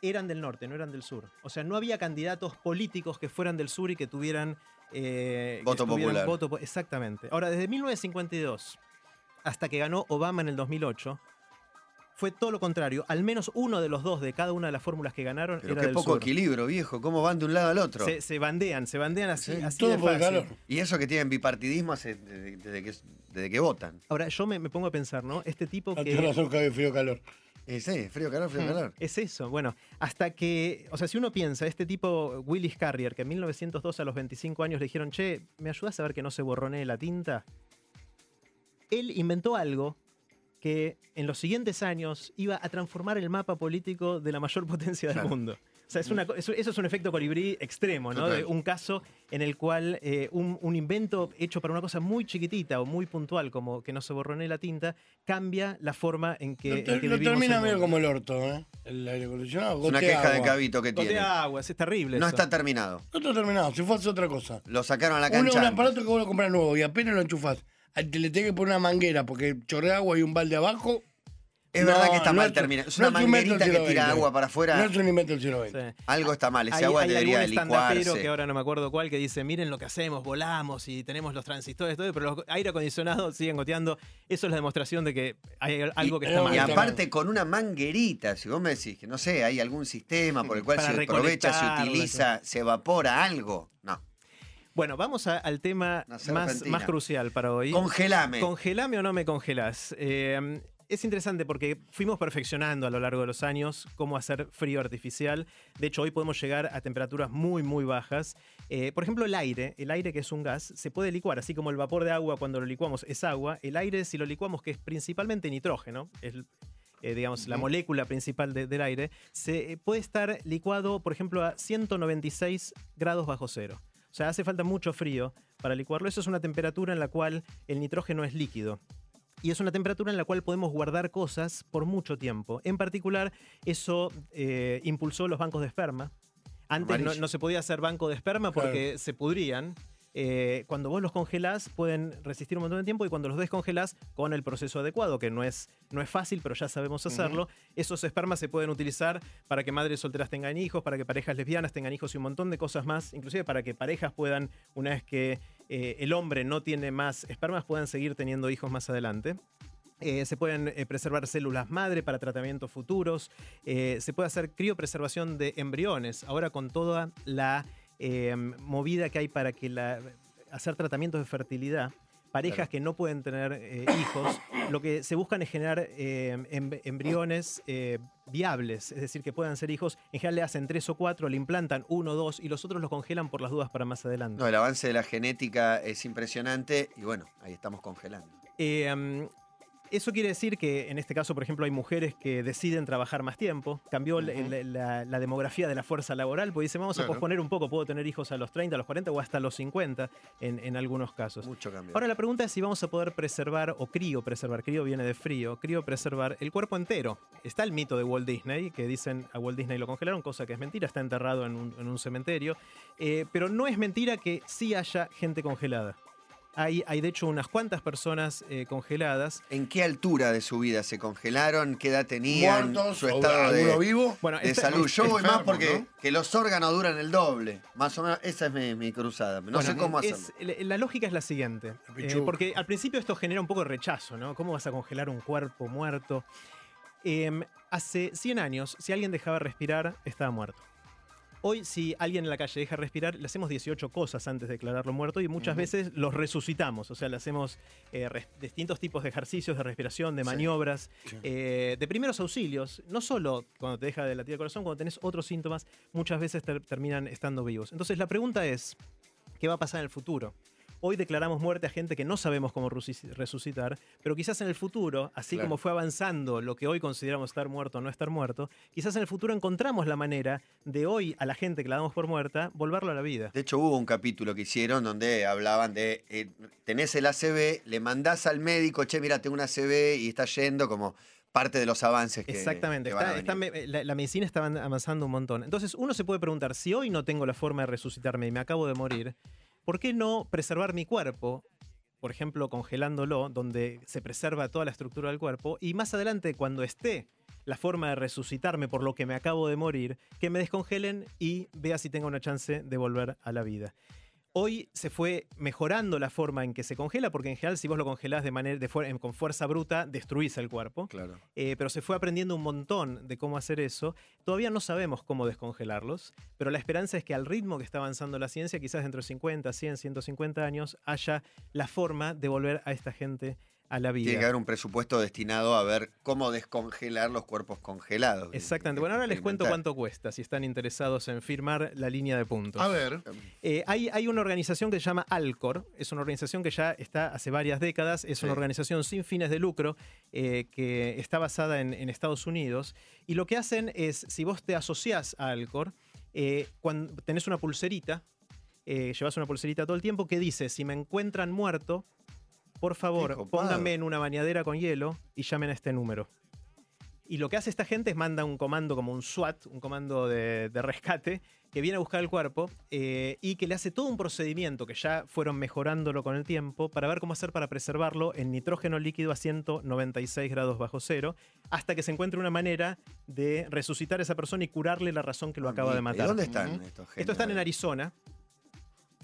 Speaker 2: eran del norte, no eran del sur. O sea, no había candidatos políticos que fueran del sur y que tuvieran... eh,
Speaker 1: Voto popular.
Speaker 2: voto po- exactamente. Ahora, desde 1952 hasta que ganó Obama en el 2008, fue todo lo contrario. Al menos uno de los dos de cada una de las fórmulas que ganaron
Speaker 1: Pero
Speaker 2: era
Speaker 1: qué
Speaker 2: del
Speaker 1: poco
Speaker 2: sur.
Speaker 1: equilibrio, viejo. ¿Cómo van de un lado al otro?
Speaker 2: Se, se bandean, se bandean así,
Speaker 1: Sí,
Speaker 2: así
Speaker 4: Todo
Speaker 2: de
Speaker 4: por el
Speaker 2: fácil.
Speaker 4: calor.
Speaker 1: Y eso que tienen bipartidismo hace desde, que, desde que votan.
Speaker 2: Ahora, yo me, me pongo a pensar, ¿no? Este tipo que...
Speaker 4: tenés razón que había frío calor.
Speaker 1: Eh, sí, frío, calor, frío,
Speaker 2: Mm,
Speaker 1: calor.
Speaker 2: Es eso, bueno, hasta que, o sea, si uno piensa, este tipo, Willis Carrier, que en 1902 a los 25 años le dijeron, che, ¿me ayudas a ver que no se borronee la tinta? Él inventó algo que en los siguientes años iba a transformar el mapa político de la mayor potencia del
Speaker 1: Claro.
Speaker 2: mundo. O sea, es una co- eso, eso es un efecto colibrí extremo, ¿no?
Speaker 1: Total.
Speaker 2: De un caso en el cual eh, un, un invento hecho para una cosa muy chiquitita o muy puntual, como que no se borronee la tinta, cambia la forma en que,
Speaker 4: Lo,
Speaker 2: en que
Speaker 4: lo termina medio como el orto, ¿eh? El aire acondicionado.
Speaker 1: Es una queja de. Cabito que
Speaker 2: Gotea
Speaker 1: tiene.
Speaker 2: agua, es terrible
Speaker 1: No
Speaker 2: eso.
Speaker 1: está terminado.
Speaker 4: No está terminado, si fue a hacer otra cosa.
Speaker 1: Lo sacaron a la
Speaker 4: Uno,
Speaker 1: cancha.
Speaker 4: un
Speaker 1: antes.
Speaker 4: aparato que vos lo compras nuevo y apenas lo enchufás. al que le tenés que poner una manguera porque chorrea agua y un balde abajo.
Speaker 1: Es
Speaker 4: No,
Speaker 1: verdad que está
Speaker 4: no
Speaker 1: mal terminado. Es
Speaker 4: no
Speaker 1: una manguerita que tira agua para afuera.
Speaker 4: No es un invento del siglo XX.
Speaker 2: Sí.
Speaker 1: Algo está mal. Ese
Speaker 2: Hay-
Speaker 1: agua
Speaker 2: hay
Speaker 1: debería
Speaker 2: algún
Speaker 1: licuarse.
Speaker 2: que ahora no me acuerdo cuál que dice, miren lo que hacemos, volamos y tenemos los transistores, todo, pero los aire acondicionado siguen goteando. Eso es la demostración de que hay algo que
Speaker 4: Y-
Speaker 2: está mal.
Speaker 1: Y aparte con una manguerita, si vos me decís que no sé, hay algún sistema por el cual
Speaker 2: Para
Speaker 1: se aprovecha, se utiliza, se evapora algo. No.
Speaker 2: Bueno, vamos a- al tema más, más crucial para hoy.
Speaker 1: Congelame.
Speaker 2: ¿Congelame o no me congelas? Eh, es interesante porque fuimos perfeccionando a lo largo de los años cómo hacer frío artificial. De hecho, hoy podemos llegar a temperaturas muy, muy bajas. Eh, por ejemplo, el aire, el aire que es un gas, se puede licuar, así como el vapor de agua cuando lo licuamos es agua. El aire, si lo licuamos, que es principalmente nitrógeno, es eh, digamos, la molécula principal de- del aire, se eh, puede estar licuado, por ejemplo, a 196 grados bajo cero. O sea, hace falta mucho frío para licuarlo. Eso es una temperatura en la cual el nitrógeno es líquido. Y es una temperatura en la cual podemos guardar cosas por mucho tiempo. En particular, eso eh, impulsó los bancos de esperma. Antes no, se podía hacer banco de esperma porque se pudrían. Eh, cuando vos los congelás pueden resistir un montón de tiempo y cuando los descongelás con el proceso adecuado, que no es, no es fácil, pero ya sabemos hacerlo, esos espermas se pueden utilizar para que madres solteras tengan hijos, para que parejas lesbianas tengan hijos y un montón de cosas más, inclusive para que parejas puedan, una vez que eh, el hombre no tiene más espermas, puedan seguir teniendo hijos más adelante. Eh, se pueden eh, preservar células madre para tratamientos futuros. Se puede hacer criopreservación de embriones. Ahora con toda la movida que hay para que la, hacer tratamientos de fertilidad, parejas
Speaker 1: Claro.
Speaker 2: que no pueden tener eh, hijos, lo que se buscan es generar eh, em- embriones eh, viables, es decir, que puedan ser hijos. En general le hacen tres o cuatro, le implantan uno o dos y los otros los congelan por las dudas para más adelante.
Speaker 1: No, el avance de la genética es impresionante y bueno, ahí estamos congelando.
Speaker 2: Eso quiere decir que en este caso, por ejemplo, hay mujeres que deciden trabajar más tiempo. Cambió la-
Speaker 3: Ujú.
Speaker 2: la, la- la demografía de la fuerza laboral, porque dicen, vamos a posponer un poco, puedo tener hijos a los 30, a los 40 o hasta los 50 en, en algunos casos.
Speaker 1: Mucho cambio.
Speaker 2: Ahora la pregunta es si vamos a poder preservar, o crío preservar, crío viene de frío, crío preservar el cuerpo entero. Está el mito de Walt Disney, que dicen a Walt Disney lo congelaron, cosa que es mentira, está enterrado en un, en un cementerio. Eh, pero no es mentira que sí haya gente congelada. Hay, hay de hecho unas cuantas personas eh, congeladas.
Speaker 1: ¿En qué altura de su vida se congelaron? ¿Qué edad tenían?
Speaker 4: Muertos,
Speaker 1: su estado de,
Speaker 4: vivo.
Speaker 2: Bueno,
Speaker 1: de
Speaker 2: esta-
Speaker 1: salud. Yo voy más porque
Speaker 3: ¿no?
Speaker 1: que los órganos duran el doble. Más o menos, esa es mi, mi cruzada. No
Speaker 2: Bueno,
Speaker 1: sé cómo hacerlo.
Speaker 2: es- la- la lógica es la siguiente. eh, porque al principio esto genera un poco de rechazo, ¿no? ¿Cómo vas a congelar un cuerpo muerto? Em, hace 100 años, si alguien dejaba respirar, estaba muerto. Hoy, si alguien en la calle deja respirar, le hacemos 18 cosas antes de declararlo muerto y muchas veces los resucitamos. O sea, le hacemos eh, distintos tipos de ejercicios de respiración, de maniobras,
Speaker 4: Sí.
Speaker 2: eh, de primeros auxilios. No solo cuando te deja de latir el corazón, cuando tenés otros síntomas, muchas veces ter- terminan estando vivos. Entonces, la pregunta es, ¿qué va a pasar en el futuro? Hoy declaramos muerte a gente que no sabemos cómo resuci- resucitar, pero quizás en el futuro, así
Speaker 1: Claro.
Speaker 2: como fue avanzando lo que hoy consideramos estar muerto o no estar muerto, quizás en el futuro encontramos la manera de hoy a la gente que la damos por muerta, volverlo a la vida.
Speaker 1: De hecho, hubo un capítulo que hicieron donde hablaban de, eh, tenés el ACV, le mandás al médico, che, mira, tengo un ACV y está yendo como parte de los avances que
Speaker 2: Exactamente,
Speaker 1: que
Speaker 2: está- está la, la medicina está avan- avanzando un montón. Entonces uno se puede preguntar, si hoy no tengo la forma de resucitarme y me acabo de morir, ¿por qué no preservar mi cuerpo? Por ejemplo, congelándolo, donde se preserva toda la estructura del cuerpo, y más adelante, cuando esté la forma de resucitarme por lo que me acabo de morir, que me descongelen y vea si tengo una chance de volver a la vida. Hoy se fue mejorando la forma en que se congela, porque en general si vos lo congelás de manera, de fuer- con fuerza bruta, destruís el cuerpo.
Speaker 1: Claro.
Speaker 2: Eh, pero se fue aprendiendo un montón de cómo hacer eso. Todavía no sabemos cómo descongelarlos, pero la esperanza es que al ritmo que está avanzando la ciencia, quizás dentro de 50, 100, 150 años, haya la forma de volver a esta gente a la vida.
Speaker 1: Tiene que haber un presupuesto destinado a ver cómo descongelar los cuerpos congelados.
Speaker 2: Exactamente. Bueno, ahora les cuento cuánto cuesta si están interesados en firmar la línea de puntos.
Speaker 3: A ver,
Speaker 2: Eh, hay, hay una organización que se llama Alcor, es una organización que ya está hace varias décadas, es
Speaker 1: Sí.
Speaker 2: una organización sin fines de lucro eh, que está basada en, en Estados Unidos y lo que hacen es, si vos te asociás a Alcor, eh, cuando tenés una pulserita, eh, llevas una pulserita todo el tiempo que dice, si me encuentran muerto, por favor, pónganme en una bañadera con hielo y llamen a este número. Y lo que hace esta gente es manda un comando como un SWAT, un comando de, de rescate, que viene a buscar el cuerpo eh, y que le hace todo un procedimiento que ya fueron mejorándolo con el tiempo para ver cómo hacer para preservarlo en nitrógeno líquido a 196 grados bajo cero, hasta que se encuentre una manera de resucitar a esa persona y curarle la razón que lo acaba de
Speaker 1: ¿Y
Speaker 2: matar.
Speaker 1: dónde están estos
Speaker 2: Esto están en? Arizona.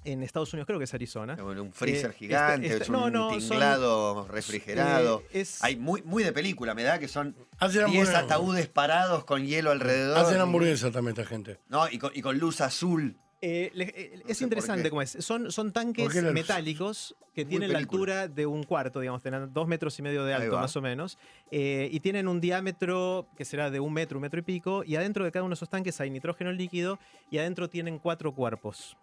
Speaker 2: En Estados Unidos creo que es Arizona.
Speaker 1: Bueno, un freezer
Speaker 2: Eh,
Speaker 1: gigante,
Speaker 2: este-
Speaker 1: es
Speaker 2: este-
Speaker 1: un
Speaker 2: no, no, son-
Speaker 1: tinglado refrigerado.
Speaker 2: Eh, es-
Speaker 1: Hay muy, muy de película, me da que son
Speaker 4: Hacen
Speaker 1: 10
Speaker 4: hamburguesas.
Speaker 1: ataúdes parados con hielo alrededor.
Speaker 4: Hacen hamburguesas también esta gente.
Speaker 1: No, y con, y con luz azul.
Speaker 2: Eh, le- eh,
Speaker 1: No
Speaker 2: es interesante cómo es. Son, son tanques metálicos que
Speaker 1: Muy
Speaker 2: tienen la altura de un cuarto, digamos, tienen dos metros y medio de alto más o menos, eh, y tienen un diámetro que será de un metro, un metro y pico, y adentro de cada uno de esos tanques hay nitrógeno líquido y adentro tienen cuatro cuerpos.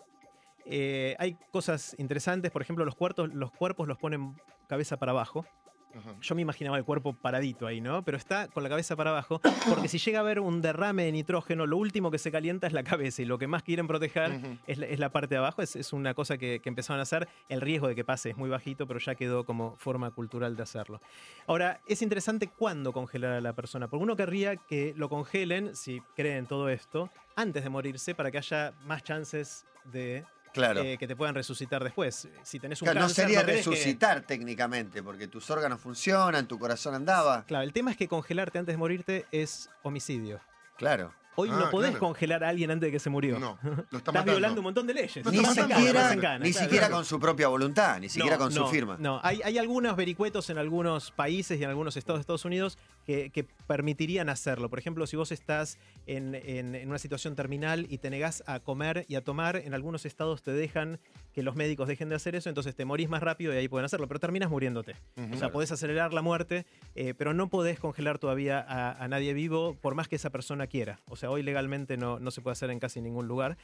Speaker 2: Eh, hay cosas interesantes, por ejemplo, los, cuartos, los cuerpos los ponen cabeza para abajo.
Speaker 3: Ajá.
Speaker 2: Yo me imaginaba el cuerpo paradito ahí, ¿no? Pero está con la cabeza para abajo, porque si llega a haber un derrame de nitrógeno, lo último que se calienta es la cabeza y lo que más quieren proteger es, la, es la parte de abajo. Es, es una cosa que, que empezaron a hacer. El riesgo de que pase es muy bajito, pero ya quedó como forma cultural de hacerlo. Ahora, es interesante cuándo congelar a la persona, porque uno querría que lo congelen, si creen todo esto, antes de morirse, para que haya más chances de
Speaker 1: Claro.
Speaker 2: eh, que te puedan resucitar después. Si tenés un
Speaker 1: Claro, no sería
Speaker 2: que-
Speaker 1: resucitar técnicamente, porque tus órganos funcionan, tu corazón andaba.
Speaker 2: Claro, el tema es que congelarte antes de morirte es homicidio.
Speaker 1: Claro.
Speaker 2: Hoy
Speaker 3: Ah,
Speaker 2: no podés
Speaker 3: claro.
Speaker 2: congelar a alguien antes de que se murió.
Speaker 3: No, lo está
Speaker 2: Estás
Speaker 3: matando.
Speaker 2: violando un montón de leyes.
Speaker 3: No
Speaker 1: Ni
Speaker 2: cana,
Speaker 1: siquiera,
Speaker 2: cana,
Speaker 1: ni
Speaker 2: claro,
Speaker 1: siquiera
Speaker 2: claro.
Speaker 1: con su propia voluntad, ni siquiera
Speaker 2: No,
Speaker 1: con su firma.
Speaker 2: No, hay, hay algunos vericuetos en algunos países y en algunos estados de Estados Unidos que, que permitirían hacerlo. Por ejemplo, si vos estás en, en- en una situación terminal y te negás a comer y a tomar, en algunos estados te dejan que los médicos dejen de hacer eso, entonces te morís más rápido y ahí pueden hacerlo, pero terminas muriéndote. O sea, podés acelerar la muerte, eh, pero no podés congelar todavía a, a nadie vivo por más que esa persona quiera. O sea, hoy legalmente no, no se puede hacer en casi ningún lugar.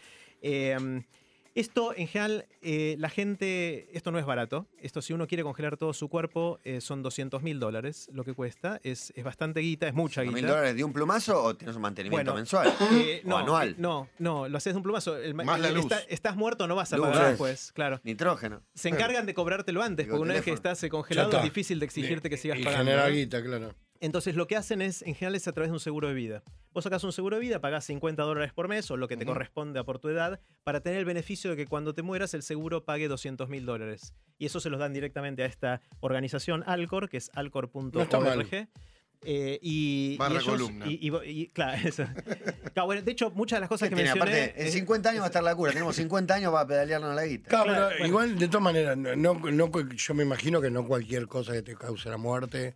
Speaker 2: Eh, Esto, en general, eh, la gente, esto no es barato. Esto, si uno quiere congelar todo su cuerpo, eh, son 200 mil dólares lo que cuesta. Es, es bastante guita, es mucha
Speaker 1: ¿Mil
Speaker 2: guita.
Speaker 1: dólares de un plumazo o tienes un mantenimiento
Speaker 2: Bueno,
Speaker 1: mensual?
Speaker 2: Eh,
Speaker 1: o
Speaker 2: no,
Speaker 1: anual.
Speaker 2: No, no, lo haces de un plumazo. El ma-
Speaker 3: Más la
Speaker 2: el-
Speaker 3: luz.
Speaker 2: está- estás muerto, no vas a
Speaker 1: Luz.
Speaker 2: pagar después, claro.
Speaker 1: Nitrógeno.
Speaker 2: Se encargan de cobrártelo antes,
Speaker 1: Digo,
Speaker 2: porque una vez que estás eh, congelado
Speaker 4: está.
Speaker 2: es difícil de exigirte que sigas
Speaker 4: y
Speaker 2: pagando.
Speaker 4: genera
Speaker 2: ¿no?
Speaker 4: guita, claro.
Speaker 2: Entonces lo que hacen es, en general, es a través de un seguro de vida. Vos sacás un seguro de vida, pagás 50 dólares por mes o lo que te
Speaker 3: Ujú.
Speaker 2: corresponde a por tu edad, para tener el beneficio de que cuando te mueras el seguro pague 200 mil dólares. Y eso se los dan directamente a esta organización Alcor, que es alcor.org. Eh, y, y
Speaker 3: Barra
Speaker 2: ellos-
Speaker 3: columna.
Speaker 2: y- y- y- claro, eso. Claro, bueno, de hecho, muchas de las cosas que
Speaker 1: Tiene,
Speaker 2: mencioné...
Speaker 1: aparte, en
Speaker 2: es-
Speaker 1: 50 años va a estar la cura. Tenemos 50 años para pedalearnos la guita.
Speaker 4: Claro,
Speaker 2: Claro,
Speaker 4: pero
Speaker 2: bueno.
Speaker 4: igual, de todas maneras, no, no- no- yo me imagino que no cualquier cosa que te cause la muerte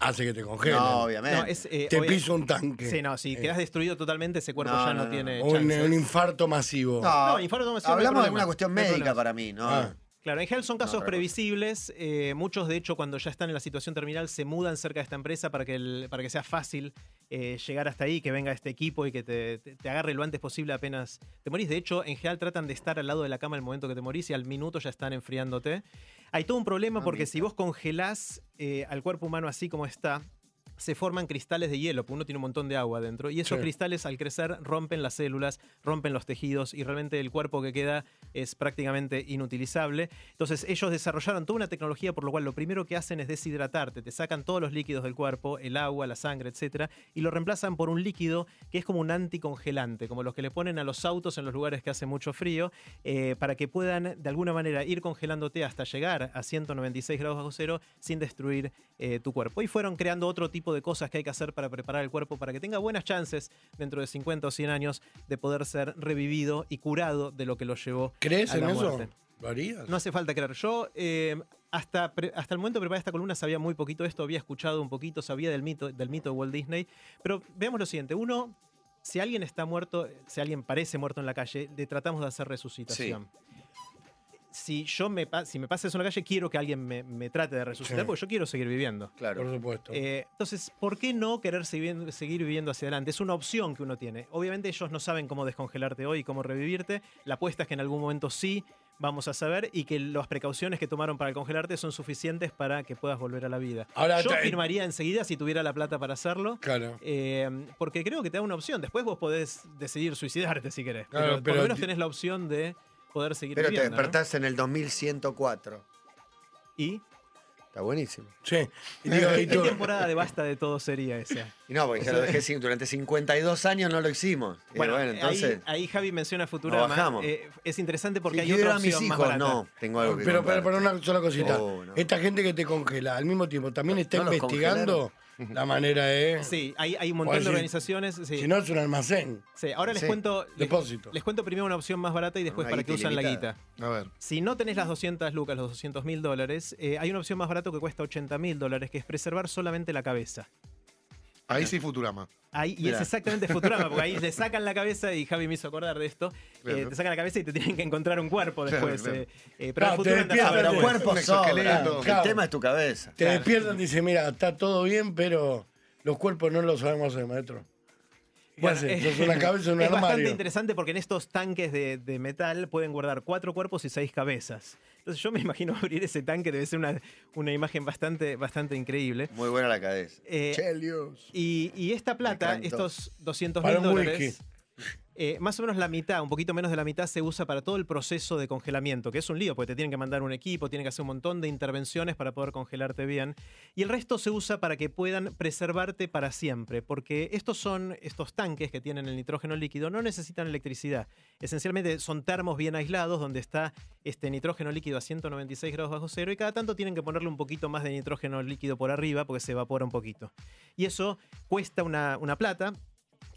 Speaker 4: hace que te congelen.
Speaker 1: No, obviamente.
Speaker 2: no, es, eh,
Speaker 4: te
Speaker 2: obvia-
Speaker 4: piso un tanque.
Speaker 2: Sí, no, si
Speaker 4: Eh,
Speaker 2: quedas destruido totalmente, ese cuerpo
Speaker 1: No,
Speaker 2: ya
Speaker 1: no,
Speaker 2: no,
Speaker 1: no,
Speaker 2: tiene
Speaker 4: un, infarto masivo.
Speaker 1: No,
Speaker 2: No, infarto masivo
Speaker 1: hablamos de alguna cuestión médica para mí, ¿no?
Speaker 4: Ah.
Speaker 2: Claro, en general son casos previsibles. eh, muchos, de hecho, cuando ya están en la situación terminal, se mudan cerca de esta empresa para que, el- para que sea fácil eh, llegar hasta ahí, que venga este equipo y que te, te- te agarre lo antes posible apenas te morís. De hecho, en general tratan de estar al lado de la cama el momento que te morís y al minuto ya están enfriándote. Hay todo un problema porque
Speaker 1: Mamita.
Speaker 2: si vos congelás eh, al cuerpo humano así como está, se forman cristales de hielo, porque uno tiene un montón de agua dentro, y esos
Speaker 4: Sí.
Speaker 2: cristales al crecer rompen las células, rompen los tejidos, y realmente el cuerpo que queda es prácticamente inutilizable. Entonces ellos desarrollaron toda una tecnología por lo cual lo primero que hacen es deshidratarte, te sacan todos los líquidos del cuerpo, el agua, la sangre, etcétera, y lo reemplazan por un líquido que es como un anticongelante, como los que le ponen a los autos en los lugares que hace mucho frío, eh, para que puedan de alguna manera ir congelándote hasta llegar a 196 grados bajo cero sin destruir eh, tu cuerpo. Y fueron creando otro tipo de cosas que hay que hacer para preparar el cuerpo para que tenga buenas chances dentro de 50 o 100 años de poder ser revivido y curado de lo que lo llevó
Speaker 4: ¿Crees
Speaker 2: a
Speaker 4: en
Speaker 2: la
Speaker 4: eso?
Speaker 2: muerte.
Speaker 4: ¿Lo harías?
Speaker 2: No hace falta creer. Yo eh, hasta, hasta el momento de preparar esta columna sabía muy poquito de esto, había escuchado un poquito, sabía del mito, del mito de Walt Disney. Pero veamos lo siguiente. Uno, si alguien está muerto, si alguien parece muerto en la calle, le tratamos de hacer resucitación. Si yo me, si me pasa eso en la calle, quiero que alguien me, me trate de resucitar
Speaker 4: Sí.
Speaker 2: porque yo quiero seguir viviendo.
Speaker 1: Claro.
Speaker 4: Por supuesto.
Speaker 2: Eh, entonces, ¿por qué no querer seguir, seguir viviendo hacia adelante? Es una opción que uno tiene. Obviamente ellos no saben cómo descongelarte hoy y cómo revivirte. La apuesta es que en algún momento sí vamos a saber y que las precauciones que tomaron para congelarte son suficientes para que puedas volver a la vida.
Speaker 4: Ahora,
Speaker 2: Yo firmaría enseguida si tuviera la plata para hacerlo.
Speaker 4: claro.
Speaker 2: eh, porque creo que te da una opción. Después vos podés decidir suicidarte si querés.
Speaker 4: Claro,
Speaker 2: pero, por
Speaker 4: pero
Speaker 2: lo menos tenés la opción de poder seguir
Speaker 1: Pero te.
Speaker 2: ¿no?
Speaker 1: despertás en el 2104.
Speaker 2: ¿Y
Speaker 1: Está buenísimo.
Speaker 4: Sí. Y digo, y
Speaker 2: qué temporada de basta de todo sería esa?
Speaker 1: Y no, porque ya lo dejé sin, durante 52 años no lo hicimos.
Speaker 2: Bueno,
Speaker 1: bueno, entonces.
Speaker 2: ahí, ahí Javi menciona Futurama.
Speaker 1: bajamos.
Speaker 2: Eh, es interesante porque
Speaker 1: si
Speaker 2: hay otra
Speaker 1: a mis
Speaker 2: más
Speaker 1: hijos,
Speaker 2: barata.
Speaker 1: no, tengo algo que
Speaker 4: pero, pero una sola cosita.
Speaker 1: Oh, no.
Speaker 4: Esta gente que te congela al mismo tiempo también está
Speaker 1: ¿No los
Speaker 4: investigando la manera de.
Speaker 2: Sí, hay, hay un montón de organizaciones. Sí.
Speaker 4: Si no, es un almacén.
Speaker 2: Sí, Ahora les
Speaker 1: Sí.
Speaker 2: cuento. Les,
Speaker 4: Depósito.
Speaker 2: les cuento primero una opción más barata y después
Speaker 1: Una
Speaker 2: para que
Speaker 1: guita
Speaker 2: usan la
Speaker 1: ilimitada.
Speaker 2: guita.
Speaker 3: A ver.
Speaker 2: Si no tenés las 200 lucas, los 200 mil dólares, eh, hay una opción más barata que cuesta 80 mil dólares, que es preservar solamente la cabeza.
Speaker 3: Ahí sí Futurama.
Speaker 2: Ahí, y
Speaker 1: Mirá.
Speaker 2: es exactamente Futurama, porque ahí le sacan la cabeza, y Javi me hizo acordar de esto, eh, te sacan la cabeza y te tienen que encontrar un cuerpo después.
Speaker 3: claro.
Speaker 2: eh, eh, pero
Speaker 4: No,
Speaker 2: el
Speaker 4: te
Speaker 2: futuro andás a
Speaker 4: despiertas
Speaker 2: ver
Speaker 1: pero
Speaker 4: de-
Speaker 1: el cuerpo sobra. El tema es tu cabeza.
Speaker 4: Te
Speaker 2: Claro.
Speaker 4: despiertan y dicen, mira, está todo bien, pero los cuerpos no los sabemos hacer, maestro. ¿Qué
Speaker 2: Bueno,
Speaker 4: haces?
Speaker 2: eh,
Speaker 4: Sos una cabeza un
Speaker 2: es bastante interesante porque en estos tanques de, de metal pueden guardar cuatro cuerpos y seis cabezas. Entonces yo me imagino abrir ese tanque, debe ser una, una imagen bastante, bastante increíble.
Speaker 1: Muy buena la cabeza.
Speaker 2: Eh,
Speaker 1: Chelios.
Speaker 2: y, y esta plata, estos 200
Speaker 4: Para
Speaker 2: mil dólares. Eh, más o menos la mitad, un poquito menos de la mitad, se usa para todo el proceso de congelamiento, que es un lío, porque te tienen que mandar un equipo, tienen que hacer un montón de intervenciones para poder congelarte bien. Y el resto se usa para que puedan preservarte para siempre, porque estos son, estos tanques que tienen el nitrógeno líquido, no necesitan electricidad. Esencialmente son termos bien aislados, donde está este nitrógeno líquido a 196 grados bajo cero, y cada tanto tienen que ponerle un poquito más de nitrógeno líquido por arriba, porque se evapora un poquito. Y eso cuesta una, una plata,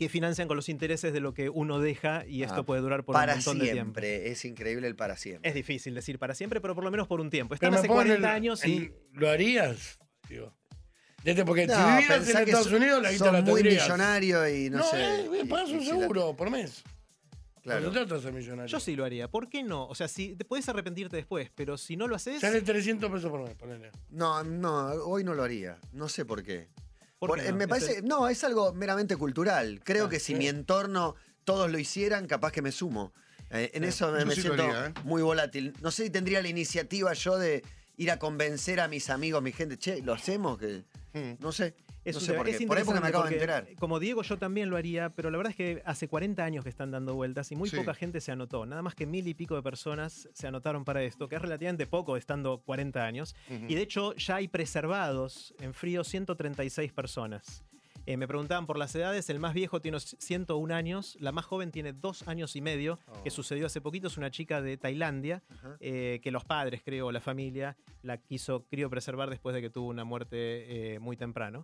Speaker 2: que financian con los intereses de lo que uno deja y esto
Speaker 1: Ah,
Speaker 2: puede durar por
Speaker 1: para
Speaker 2: un montón de tiempo.
Speaker 1: siempre. Es increíble el para siempre.
Speaker 2: Es difícil decir para siempre, pero por lo menos por un tiempo. Están hace
Speaker 4: pongo en
Speaker 2: 40
Speaker 4: el-
Speaker 2: años y
Speaker 4: ¿Lo harías? Digo. Desde porque
Speaker 1: No,
Speaker 4: si vivieras en Estados Unidos, la guita la
Speaker 1: muy
Speaker 4: tendrías.
Speaker 1: millonario y no,
Speaker 4: No,
Speaker 1: sé.
Speaker 4: eh, pagas un
Speaker 1: la-
Speaker 4: seguro por mes.
Speaker 1: Claro.
Speaker 4: No se trata de ser millonario.
Speaker 2: yo sí lo haría. ¿Por qué no? O sea, si te puedes arrepentirte después, pero si no lo haces,
Speaker 4: Sale 300 pesos por mes, ponele.
Speaker 1: No, no, hoy no lo haría. No sé por qué.
Speaker 2: ¿Por
Speaker 1: Por-
Speaker 2: qué
Speaker 1: eh,
Speaker 2: no?
Speaker 1: Me
Speaker 2: Es
Speaker 1: parece, no, es algo meramente cultural. Creo
Speaker 4: Ah,
Speaker 1: que si
Speaker 4: sí.
Speaker 1: mi entorno todos lo hicieran, capaz que me sumo. Eh, en eso me,
Speaker 3: sí
Speaker 1: siento
Speaker 3: haría, ¿eh?
Speaker 1: muy volátil. No sé si tendría la iniciativa yo de ir a convencer a mis amigos, mi gente. Che, ¿lo hacemos? Que
Speaker 3: Mm.
Speaker 1: No sé.
Speaker 2: Es
Speaker 1: no sé por qué. Por ahí porque me acabo de enterar.
Speaker 2: Como Diego, yo también lo haría, pero la verdad es que hace 40 años que están dando vueltas y muy
Speaker 3: Sí.
Speaker 2: poca gente se anotó. Nada más que mil y pico de personas se anotaron para esto, que es relativamente poco estando 40 años. Y de hecho, ya hay preservados en frío 136 personas. Eh, me preguntaban por las edades, el más viejo tiene 101 años, la más joven tiene dos años y medio, que sucedió hace poquito, es una chica de Tailandia, eh, que los padres, creo, o la familia, la quiso criopreservar después de que tuvo una muerte eh, muy temprano.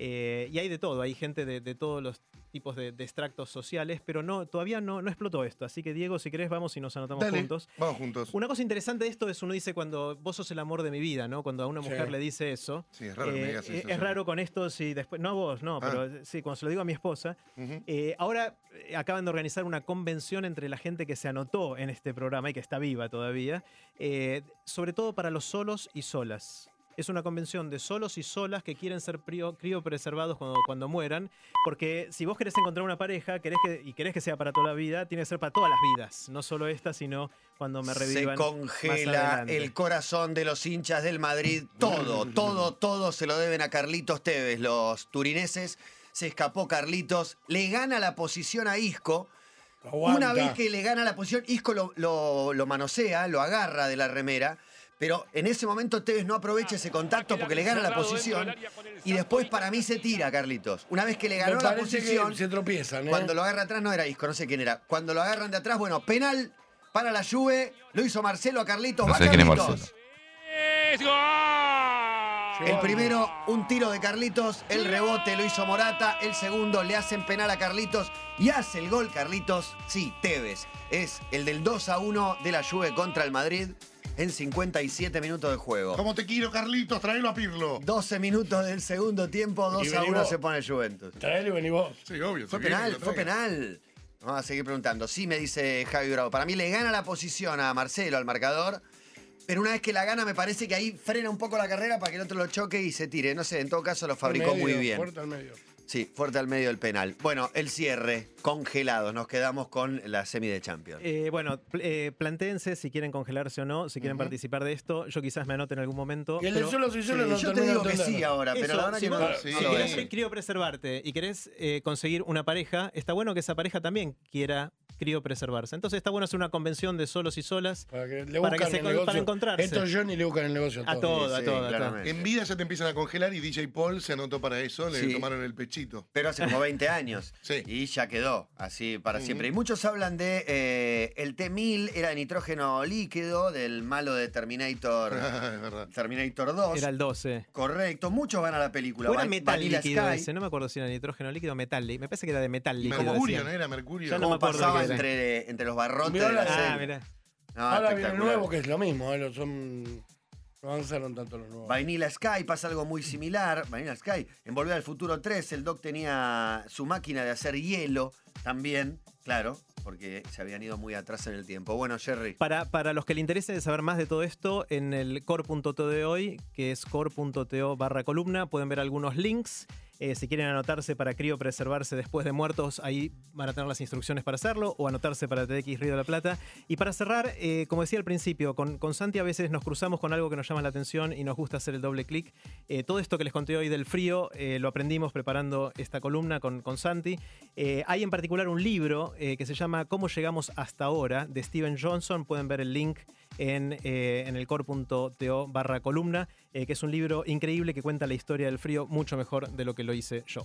Speaker 2: Eh, y hay de todo, hay gente de, de todos los tipos de, de extractos sociales, pero no, todavía no, no explotó esto. Así que Diego, si querés, vamos y nos anotamos
Speaker 3: Dale,
Speaker 2: juntos.
Speaker 3: vamos juntos.
Speaker 2: Una cosa interesante de esto es uno dice cuando vos sos el amor de mi vida, ¿no? Cuando a una
Speaker 4: Sí.
Speaker 2: mujer le dice eso.
Speaker 3: Sí, es raro que me
Speaker 2: eh,
Speaker 3: digas
Speaker 2: eh,
Speaker 3: eso,
Speaker 2: es
Speaker 3: sí.
Speaker 2: raro con esto si después. No a vos, no,
Speaker 3: Ah.
Speaker 2: pero eh, sí, cuando se lo digo a mi esposa.
Speaker 3: Ujú.
Speaker 2: Eh, ahora eh, acaban de organizar una convención entre la gente que se anotó en este programa y que está viva todavía, eh, sobre todo para los solos y solas. Es una convención de solos y solas que quieren ser criopreservados cuando, cuando mueran, porque si vos querés encontrar una pareja querés que, y querés que sea para toda la vida, tiene que ser para todas las vidas, no solo esta, sino cuando me
Speaker 1: Se
Speaker 2: revivan. más
Speaker 1: congela el corazón de los hinchas del Madrid. Todo, todo, todo se lo deben a Carlitos Tevez. Los turineses se escapó Carlitos. Le gana la posición a Isco.
Speaker 4: Aguanta.
Speaker 1: Una vez que le gana la posición, Isco lo, lo- lo manosea, lo agarra de la remera. Pero en ese momento Tevez no aprovecha ese contacto porque le gana la posición. Y después para mí se tira Carlitos. Una vez que le ganó la posición,
Speaker 4: se tropiezan, ¿eh?
Speaker 1: cuando lo agarra atrás no era Isco, no sé quién era. Cuando lo agarran de atrás, bueno, penal para la Juve. Lo hizo Marcelo a Carlitos.
Speaker 5: No
Speaker 1: ¡Va
Speaker 5: sé quién es! Marcelo.
Speaker 1: El primero, un tiro de Carlitos. El rebote lo hizo Morata. El segundo, le hacen penal a Carlitos. Y hace el gol Carlitos. Sí, Tevez. Es el del 2 a 1 de la Juve contra el Madrid en 57 minutos de juego.
Speaker 3: ¿Cómo te quiero, Carlitos? Tráelo a Pirlo.
Speaker 1: 12 minutos del segundo tiempo, 2
Speaker 4: Y
Speaker 1: a
Speaker 4: vení
Speaker 1: 1
Speaker 4: vos.
Speaker 1: se pone el Juventus.
Speaker 4: Traele y vení vos.
Speaker 3: Sí, obvio.
Speaker 1: Fue penal, fue penal. Vamos a seguir preguntando. Sí, me dice Javi Bravo. Para mí le gana la posición a Marcelo, al marcador. Pero una vez que la gana, me parece que ahí frena un poco la carrera para que el otro lo choque y se tire. No sé, en todo caso lo fabricó
Speaker 4: medio,
Speaker 1: muy bien.
Speaker 4: Fuerte al medio.
Speaker 1: Sí, fuerte al medio del penal. Bueno, el cierre, congelado. Nos quedamos con la semi de Champions.
Speaker 2: Eh, bueno, pl- eh, plantéense si quieren congelarse o no, si quieren participar de esto. Yo quizás me anote en algún momento.
Speaker 4: Y el de
Speaker 2: pero-
Speaker 4: solo si
Speaker 1: Sí,
Speaker 4: solo no
Speaker 1: yo te digo que sí ahora, pero
Speaker 2: Eso,
Speaker 1: la verdad
Speaker 2: si
Speaker 1: que no,
Speaker 2: vos-
Speaker 1: no
Speaker 3: sí,
Speaker 2: si
Speaker 1: lo
Speaker 2: querés criopreservarte y querés eh, conseguir una pareja, está bueno que esa pareja también quiera criopreservarse. Entonces está bueno hacer una convención de solos y solas
Speaker 4: Para que le
Speaker 2: Para que se
Speaker 4: negocio.
Speaker 2: para encontrarse.
Speaker 4: Estos Johnny le buscan el negocio a
Speaker 2: todo, a
Speaker 1: Sí,
Speaker 2: todo, a todo.
Speaker 3: En vida ya te empiezan a congelar y DJ Paul se anotó para eso, le
Speaker 1: Sí.
Speaker 3: tomaron el pechito.
Speaker 1: Pero hace como 20 años.
Speaker 3: Sí.
Speaker 1: Y ya quedó así para siempre. Y muchos hablan de eh, el T-1000, era de nitrógeno líquido, del malo de Terminator. Terminator 2.
Speaker 2: Era el 12.
Speaker 1: Correcto, muchos van a la película.
Speaker 2: Era metal líquido ese, no me acuerdo si era nitrógeno líquido o metal. Me parece que era de metal líquido.
Speaker 3: Mercurio. ¿no era Mercurio?
Speaker 2: Ya no
Speaker 1: ¿Cómo
Speaker 2: me acuerdo.
Speaker 1: Entre, entre los barrotes
Speaker 4: Mirá
Speaker 1: de la
Speaker 4: la-
Speaker 1: serie?
Speaker 2: Ah, mirá.
Speaker 1: No,
Speaker 4: Ahora viene el nuevo, que es lo mismo. ¿eh? Los son... No avanzaron tanto los nuevos.
Speaker 1: Vanilla Sky pasa algo muy similar. Vanilla Sky, en Volver al Futuro 3, el Doc tenía su máquina de hacer hielo también, claro, porque se habían ido muy atrás en el tiempo. Bueno, Jerry.
Speaker 2: Para, para los que le interese saber más de todo esto, en el core.to de hoy, que es core.to barra columna, pueden ver algunos links. Eh, si quieren anotarse para criopreservarse después de muertos, ahí van a tener las instrucciones para hacerlo, o anotarse para TX Río de la Plata. Y para cerrar, eh, como decía al principio, con, con Santi a veces nos cruzamos con algo que nos llama la atención y nos gusta hacer el doble clic. Eh, todo esto que les conté hoy del frío lo aprendimos preparando esta columna con, con Santi. Hay en particular un libro que se llama Cómo llegamos hasta ahora, de Steven Johnson. Pueden ver el link en, eh, barra columna, eh, que es un libro increíble que cuenta la historia del frío mucho mejor de lo que lo hice yo.